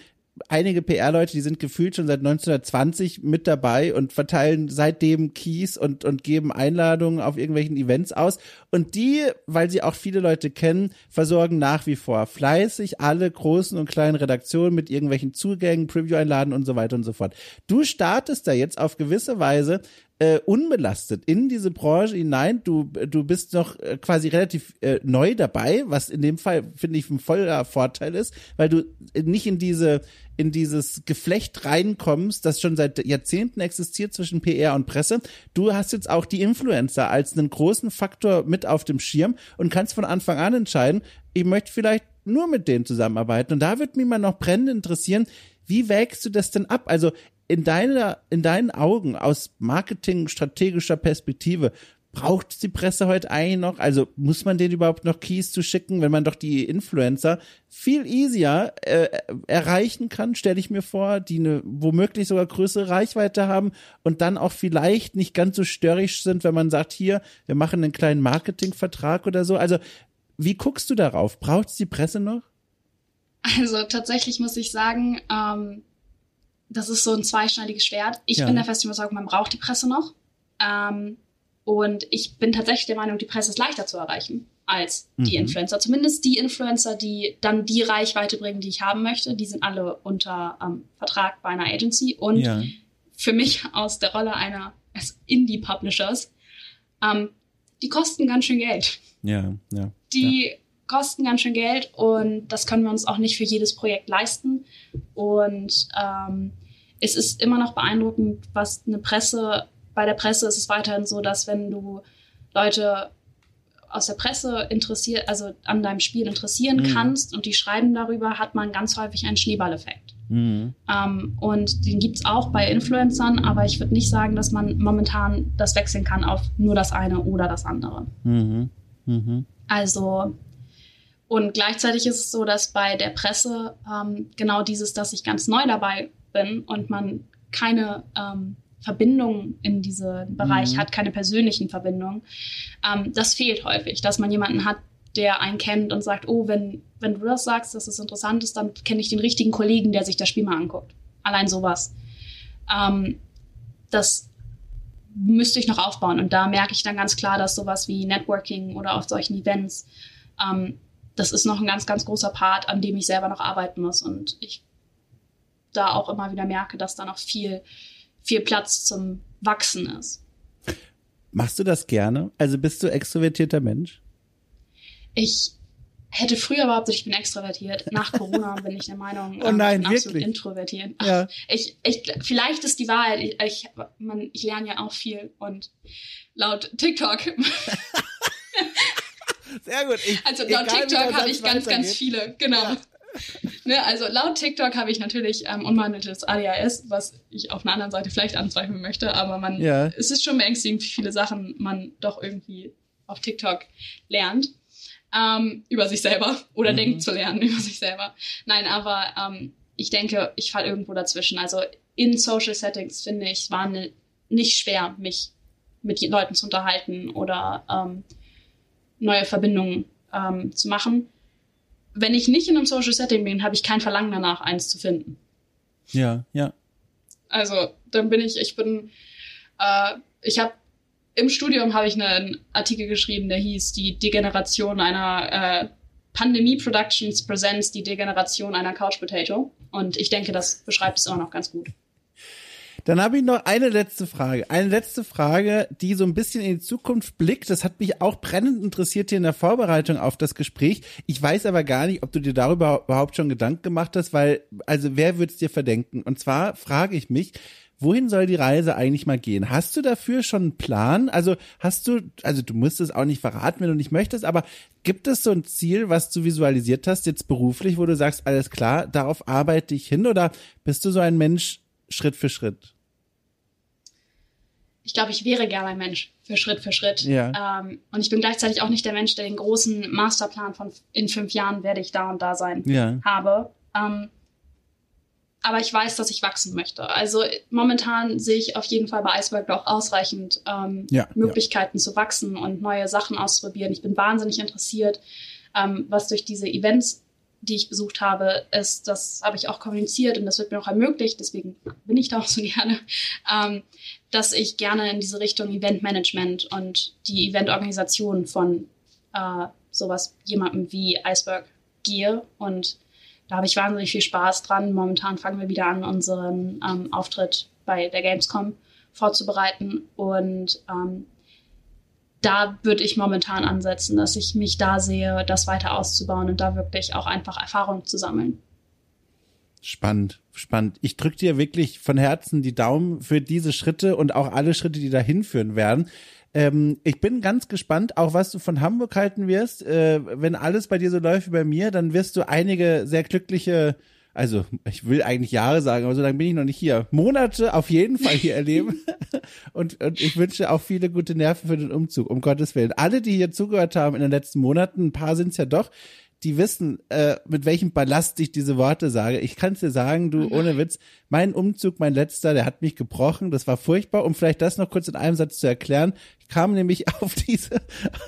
einige PR-Leute, die sind gefühlt schon seit 1920 mit dabei und verteilen seitdem Keys und, und geben Einladungen auf irgendwelchen Events aus. Und die, weil sie auch viele Leute kennen, versorgen nach wie vor fleißig alle großen und kleinen Redaktionen mit irgendwelchen Zugängen, Preview-Einladen und so weiter und so fort. Du startest da jetzt auf gewisse Weise äh, unbelastet in diese Branche hinein. Du, du bist noch äh, quasi relativ äh, neu dabei, was in dem Fall, finde ich, ein voller Vorteil ist, weil du nicht in diese, in dieses Geflecht reinkommst, das schon seit Jahrzehnten existiert zwischen PR und Presse. Du hast jetzt auch die Influencer als einen großen Faktor mit auf dem Schirm und kannst von Anfang an entscheiden, ich möchte vielleicht nur mit denen zusammenarbeiten. Und da würde mich mal noch brennend interessieren, wie wägst du das denn ab? Also in deiner, in deinen Augen aus marketingstrategischer Perspektive, braucht die Presse heute eigentlich noch? Also muss man denen überhaupt noch Keys zu schicken, wenn man doch die Influencer viel easier äh, erreichen kann, stelle ich mir vor, die eine womöglich sogar größere Reichweite haben und dann auch vielleicht nicht ganz so störrisch sind, wenn man sagt, hier, wir machen einen kleinen Marketingvertrag oder so. Also wie guckst du darauf? Braucht die Presse noch? Also tatsächlich muss ich sagen, ähm, das ist so ein zweischneidiges Schwert. Ich ja. bin der festen Überzeugung, man braucht die Presse noch. Ähm, und ich bin tatsächlich der Meinung, die Presse ist leichter zu erreichen als die mhm. Influencer. Zumindest die Influencer, die dann die Reichweite bringen, die ich haben möchte, die sind alle unter ähm, Vertrag bei einer Agency. Und ja. für mich aus der Rolle einer Indie-Publishers, ähm, die kosten ganz schön Geld. Ja, ja. Die ja. kosten ganz schön Geld und das können wir uns auch nicht für jedes Projekt leisten. Und ähm, es ist immer noch beeindruckend, was eine Presse, bei der Presse ist es weiterhin so, dass wenn du Leute aus der Presse interessiert, also an deinem Spiel interessieren mhm. kannst und die schreiben darüber, hat man ganz häufig einen Schneeballeffekt. Mhm. Ähm, und den gibt es auch bei Influencern, aber ich würde nicht sagen, dass man momentan das wechseln kann auf nur das eine oder das andere. Mhm. mhm. Also, und gleichzeitig ist es so, dass bei der Presse ähm, genau dieses, dass ich ganz neu dabei bin und man keine ähm, Verbindung in diesen Bereich mhm. hat, keine persönlichen Verbindungen. Ähm, das fehlt häufig, dass man jemanden hat, der einen kennt und sagt, oh, wenn, wenn du das sagst, dass es interessant ist, dann kenne ich den richtigen Kollegen, der sich das Spiel mal anguckt. Allein sowas. Ähm, das müsste ich noch aufbauen. Und da merke ich dann ganz klar, dass sowas wie Networking oder auf solchen Events, ähm, das ist noch ein ganz, ganz großer Part, an dem ich selber noch arbeiten muss. Und ich da auch immer wieder merke, dass da noch viel, viel Platz zum Wachsen ist. Machst du das gerne? Also bist du extrovertierter Mensch? Ich hätte früher behauptet, ich bin extrovertiert. Nach Corona bin ich der Meinung, oh nein, ich bin absolut introvertiert. Ach, Ja. ich, ich, vielleicht ist die Wahrheit, ich, ich, man, ich lerne ja auch viel und laut TikTok, Sehr gut. Ich, also egal, laut der TikTok habe ich ganz, ganz viele, genau. Ne, also laut TikTok habe ich natürlich ähm, unbehandeltes ADHS, was ich auf einer anderen Seite vielleicht anzweifeln möchte, aber man, Ja. es ist schon beängstigend, wie viele Sachen man doch irgendwie auf TikTok lernt. Ähm, über sich selber oder Mhm. denkt zu lernen über sich selber. Nein, aber ähm, ich denke, ich falle irgendwo dazwischen. Also in Social Settings finde ich, es war ne, nicht schwer, mich mit Leuten zu unterhalten oder ähm, neue Verbindungen ähm, zu machen. Wenn ich nicht in einem Social Setting bin, habe ich kein Verlangen danach, eins zu finden. Ja, ja. Also dann bin ich, ich bin, äh, ich habe im Studium habe ich einen Artikel geschrieben, der hieß die Degeneration einer äh, Pandemie Productions Presents die Degeneration einer Couch Potato. Und ich denke, das beschreibt es immer noch ganz gut. Dann habe ich noch eine letzte Frage. Eine letzte Frage, die so ein bisschen in die Zukunft blickt. Das hat mich auch brennend interessiert hier in der Vorbereitung auf das Gespräch. Ich weiß aber gar nicht, ob du dir darüber überhaupt schon Gedanken gemacht hast, weil, also wer würde es dir verdenken? Und zwar frage ich mich, wohin soll die Reise eigentlich mal gehen? Hast du dafür schon einen Plan? Also hast du, also du musst es auch nicht verraten, wenn du nicht möchtest, aber gibt es so ein Ziel, was du visualisiert hast, jetzt beruflich, wo du sagst, alles klar, darauf arbeite ich hin oder bist du so ein Mensch Schritt für Schritt? Ich glaube, ich wäre gerne ein Mensch für Schritt für Schritt. Ja. Ähm, und ich bin gleichzeitig auch nicht der Mensch, der den großen Masterplan von in fünf Jahren werde ich da und da sein Ja. habe. Ähm, aber ich weiß, dass ich wachsen möchte. Also momentan sehe ich auf jeden Fall bei Iceberg auch ausreichend ähm, Ja, Möglichkeiten zu wachsen und neue Sachen auszuprobieren. Ich bin wahnsinnig interessiert, ähm, was durch diese Events, die ich besucht habe, ist, das habe ich auch kommuniziert und das wird mir auch ermöglicht, deswegen bin ich da auch so gerne, ähm, dass ich gerne in diese Richtung Eventmanagement und die Eventorganisation von äh, sowas jemandem wie Iceberg gehe und da habe ich wahnsinnig viel Spaß dran. Momentan fangen wir wieder an, unseren ähm, Auftritt bei der Gamescom vorzubereiten. Und ähm, da würde ich momentan ansetzen, dass ich mich da sehe, das weiter auszubauen und da wirklich auch einfach Erfahrung zu sammeln. Spannend, spannend. Ich drücke dir wirklich von Herzen die Daumen für diese Schritte und auch alle Schritte, die da hinführen werden. Ähm, ich bin ganz gespannt, auch was du von Hamburg halten wirst. Äh, wenn alles bei dir so läuft wie bei mir, dann wirst du einige sehr glückliche, also ich will eigentlich Jahre sagen, aber so lange bin ich noch nicht hier. Monate auf jeden Fall hier erleben. und, und ich wünsche auch viele gute Nerven für den Umzug, um Gottes Willen. Alle, die hier zugehört haben in den letzten Monaten, ein paar sind es ja doch, die wissen, äh, mit welchem Ballast ich diese Worte sage. Ich kann es dir sagen, du, ohne Witz, mein Umzug, mein letzter, der hat mich gebrochen. Das war furchtbar. Um vielleicht das noch kurz in einem Satz zu erklären. Ich kam nämlich auf diese,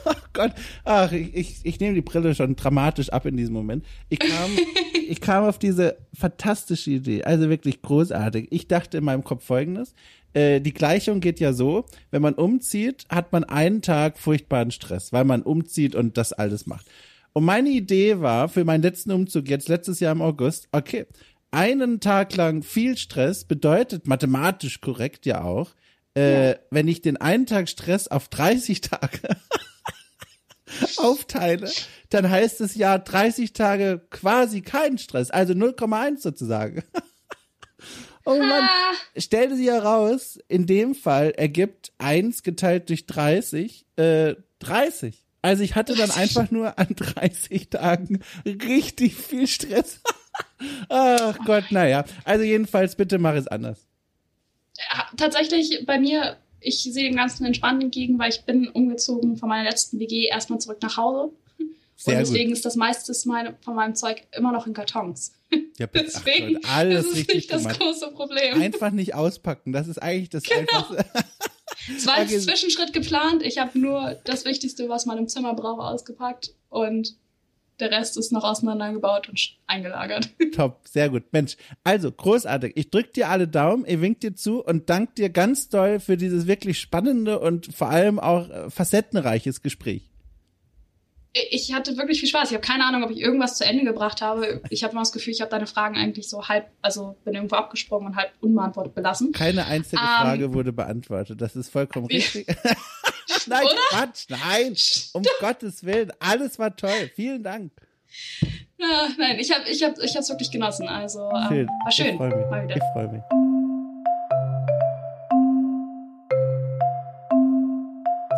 oh Gott, ach, ich, ich, ich nehme die Brille schon dramatisch ab in diesem Moment. Ich kam, ich kam auf diese fantastische Idee, also wirklich großartig. Ich dachte in meinem Kopf folgendes. Äh, die Gleichung geht ja so, wenn man umzieht, hat man einen Tag furchtbaren Stress, weil man umzieht und das alles macht. Und meine Idee war für meinen letzten Umzug jetzt letztes Jahr im August, okay, einen Tag lang viel Stress bedeutet mathematisch korrekt ja auch, äh, Ja. wenn ich den einen Tag Stress auf 30 Tage aufteile, dann heißt es ja 30 Tage quasi kein Stress, also 0,1 sozusagen. oh Mann, Ah, stellte sie heraus, in dem Fall ergibt 1 geteilt durch 30 äh, 30. Also ich hatte dann 30. einfach nur an 30 Tagen richtig viel Stress. Ach Gott, naja. Also jedenfalls, bitte mach es anders. ja, tatsächlich bei mir, ich sehe dem Ganzen entspannt entgegen, weil ich bin umgezogen von meiner letzten WG erstmal zurück nach Hause. Sehr und gut. deswegen ist das meiste von meinem Zeug immer noch in Kartons. Ja, bitte, ach Deswegen Gott, alles ist es richtig nicht das gemacht. große Problem. Einfach nicht auspacken. Das ist eigentlich das Genau. Einfachste. Es war Okay. Zwischenschritt geplant. Ich habe nur das Wichtigste, was man im Zimmer braucht, ausgepackt und der Rest ist noch auseinandergebaut und eingelagert. Top, sehr gut. Mensch, also großartig. Ich drück dir alle Daumen, ich wink dir zu und dank dir ganz doll für dieses wirklich spannende und vor allem auch äh, facettenreiches Gespräch. Ich hatte wirklich viel Spaß. Ich habe keine Ahnung, ob ich irgendwas zu Ende gebracht habe. Ich habe immer das Gefühl, ich habe deine Fragen eigentlich so halb, also bin irgendwo abgesprungen und halb unbeantwortet belassen. Keine einzige Ähm. Frage wurde beantwortet. Das ist vollkommen richtig. nein, Oder? Quatsch, nein. Um Gottes Willen. Alles war toll. Vielen Dank. Ja, nein, ich habe ich hab, ich hab's wirklich genossen. Also ähm, war schön. Ich freue mich. Ich freue mich.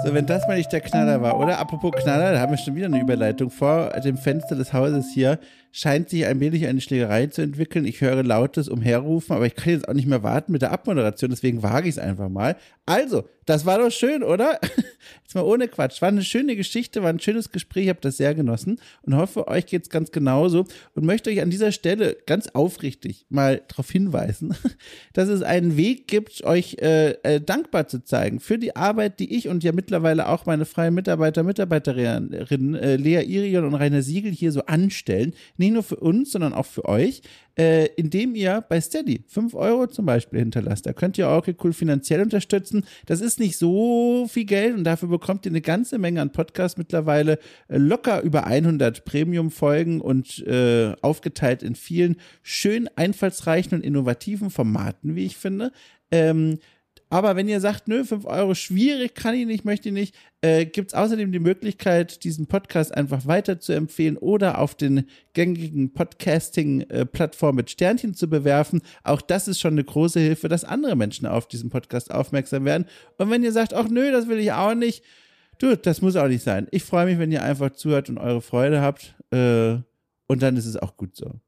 So, wenn das mal nicht der Knaller war, oder? Apropos Knaller, da haben wir schon wieder eine Überleitung. Vor dem Fenster des Hauses hier scheint sich allmählich eine Schlägerei zu entwickeln. Ich höre lautes Umherrufen, aber ich kann jetzt auch nicht mehr warten mit der Abmoderation, deswegen wage ich es einfach mal. Also, das war doch schön, oder? Jetzt mal ohne Quatsch. War eine schöne Geschichte, war ein schönes Gespräch, ich habe das sehr genossen und hoffe, euch geht's ganz genauso und möchte euch an dieser Stelle ganz aufrichtig mal darauf hinweisen, dass es einen Weg gibt, euch äh, äh, dankbar zu zeigen für die Arbeit, die ich und ja mittlerweile auch meine freien Mitarbeiter, Mitarbeiterinnen äh, Lea Irion und Rainer Siegel hier so anstellen. Nur für uns, sondern auch für euch äh, indem ihr bei Steady 5 Euro zum Beispiel hinterlasst. Da könnt ihr auch cool finanziell unterstützen. Das ist nicht so viel Geld und dafür bekommt ihr eine ganze Menge an Podcasts mittlerweile äh, locker über 100 Premium-Folgen und äh, aufgeteilt in vielen schön einfallsreichen und innovativen Formaten, wie ich finde. Ähm, aber wenn ihr sagt, nö, 5 Euro schwierig, kann ich nicht, möchte ich nicht, äh, gibt es außerdem die Möglichkeit, diesen Podcast einfach weiter zu empfehlen oder auf den gängigen Podcasting-Plattformen mit Sternchen zu bewerfen. Auch das ist schon eine große Hilfe, dass andere Menschen auf diesen Podcast aufmerksam werden. Und wenn ihr sagt, ach nö, das will ich auch nicht, du, das muss auch nicht sein. Ich freue mich, wenn ihr einfach zuhört und eure Freude habt. Äh, und dann ist es auch gut so.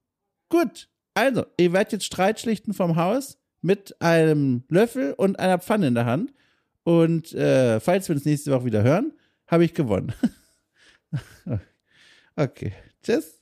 Gut, also, ihr werdet jetzt Streit schlichten vom Haus mit einem Löffel und einer Pfanne in der Hand. Und äh, falls wir uns nächste Woche wieder hören, habe ich gewonnen. okay. Tschüss.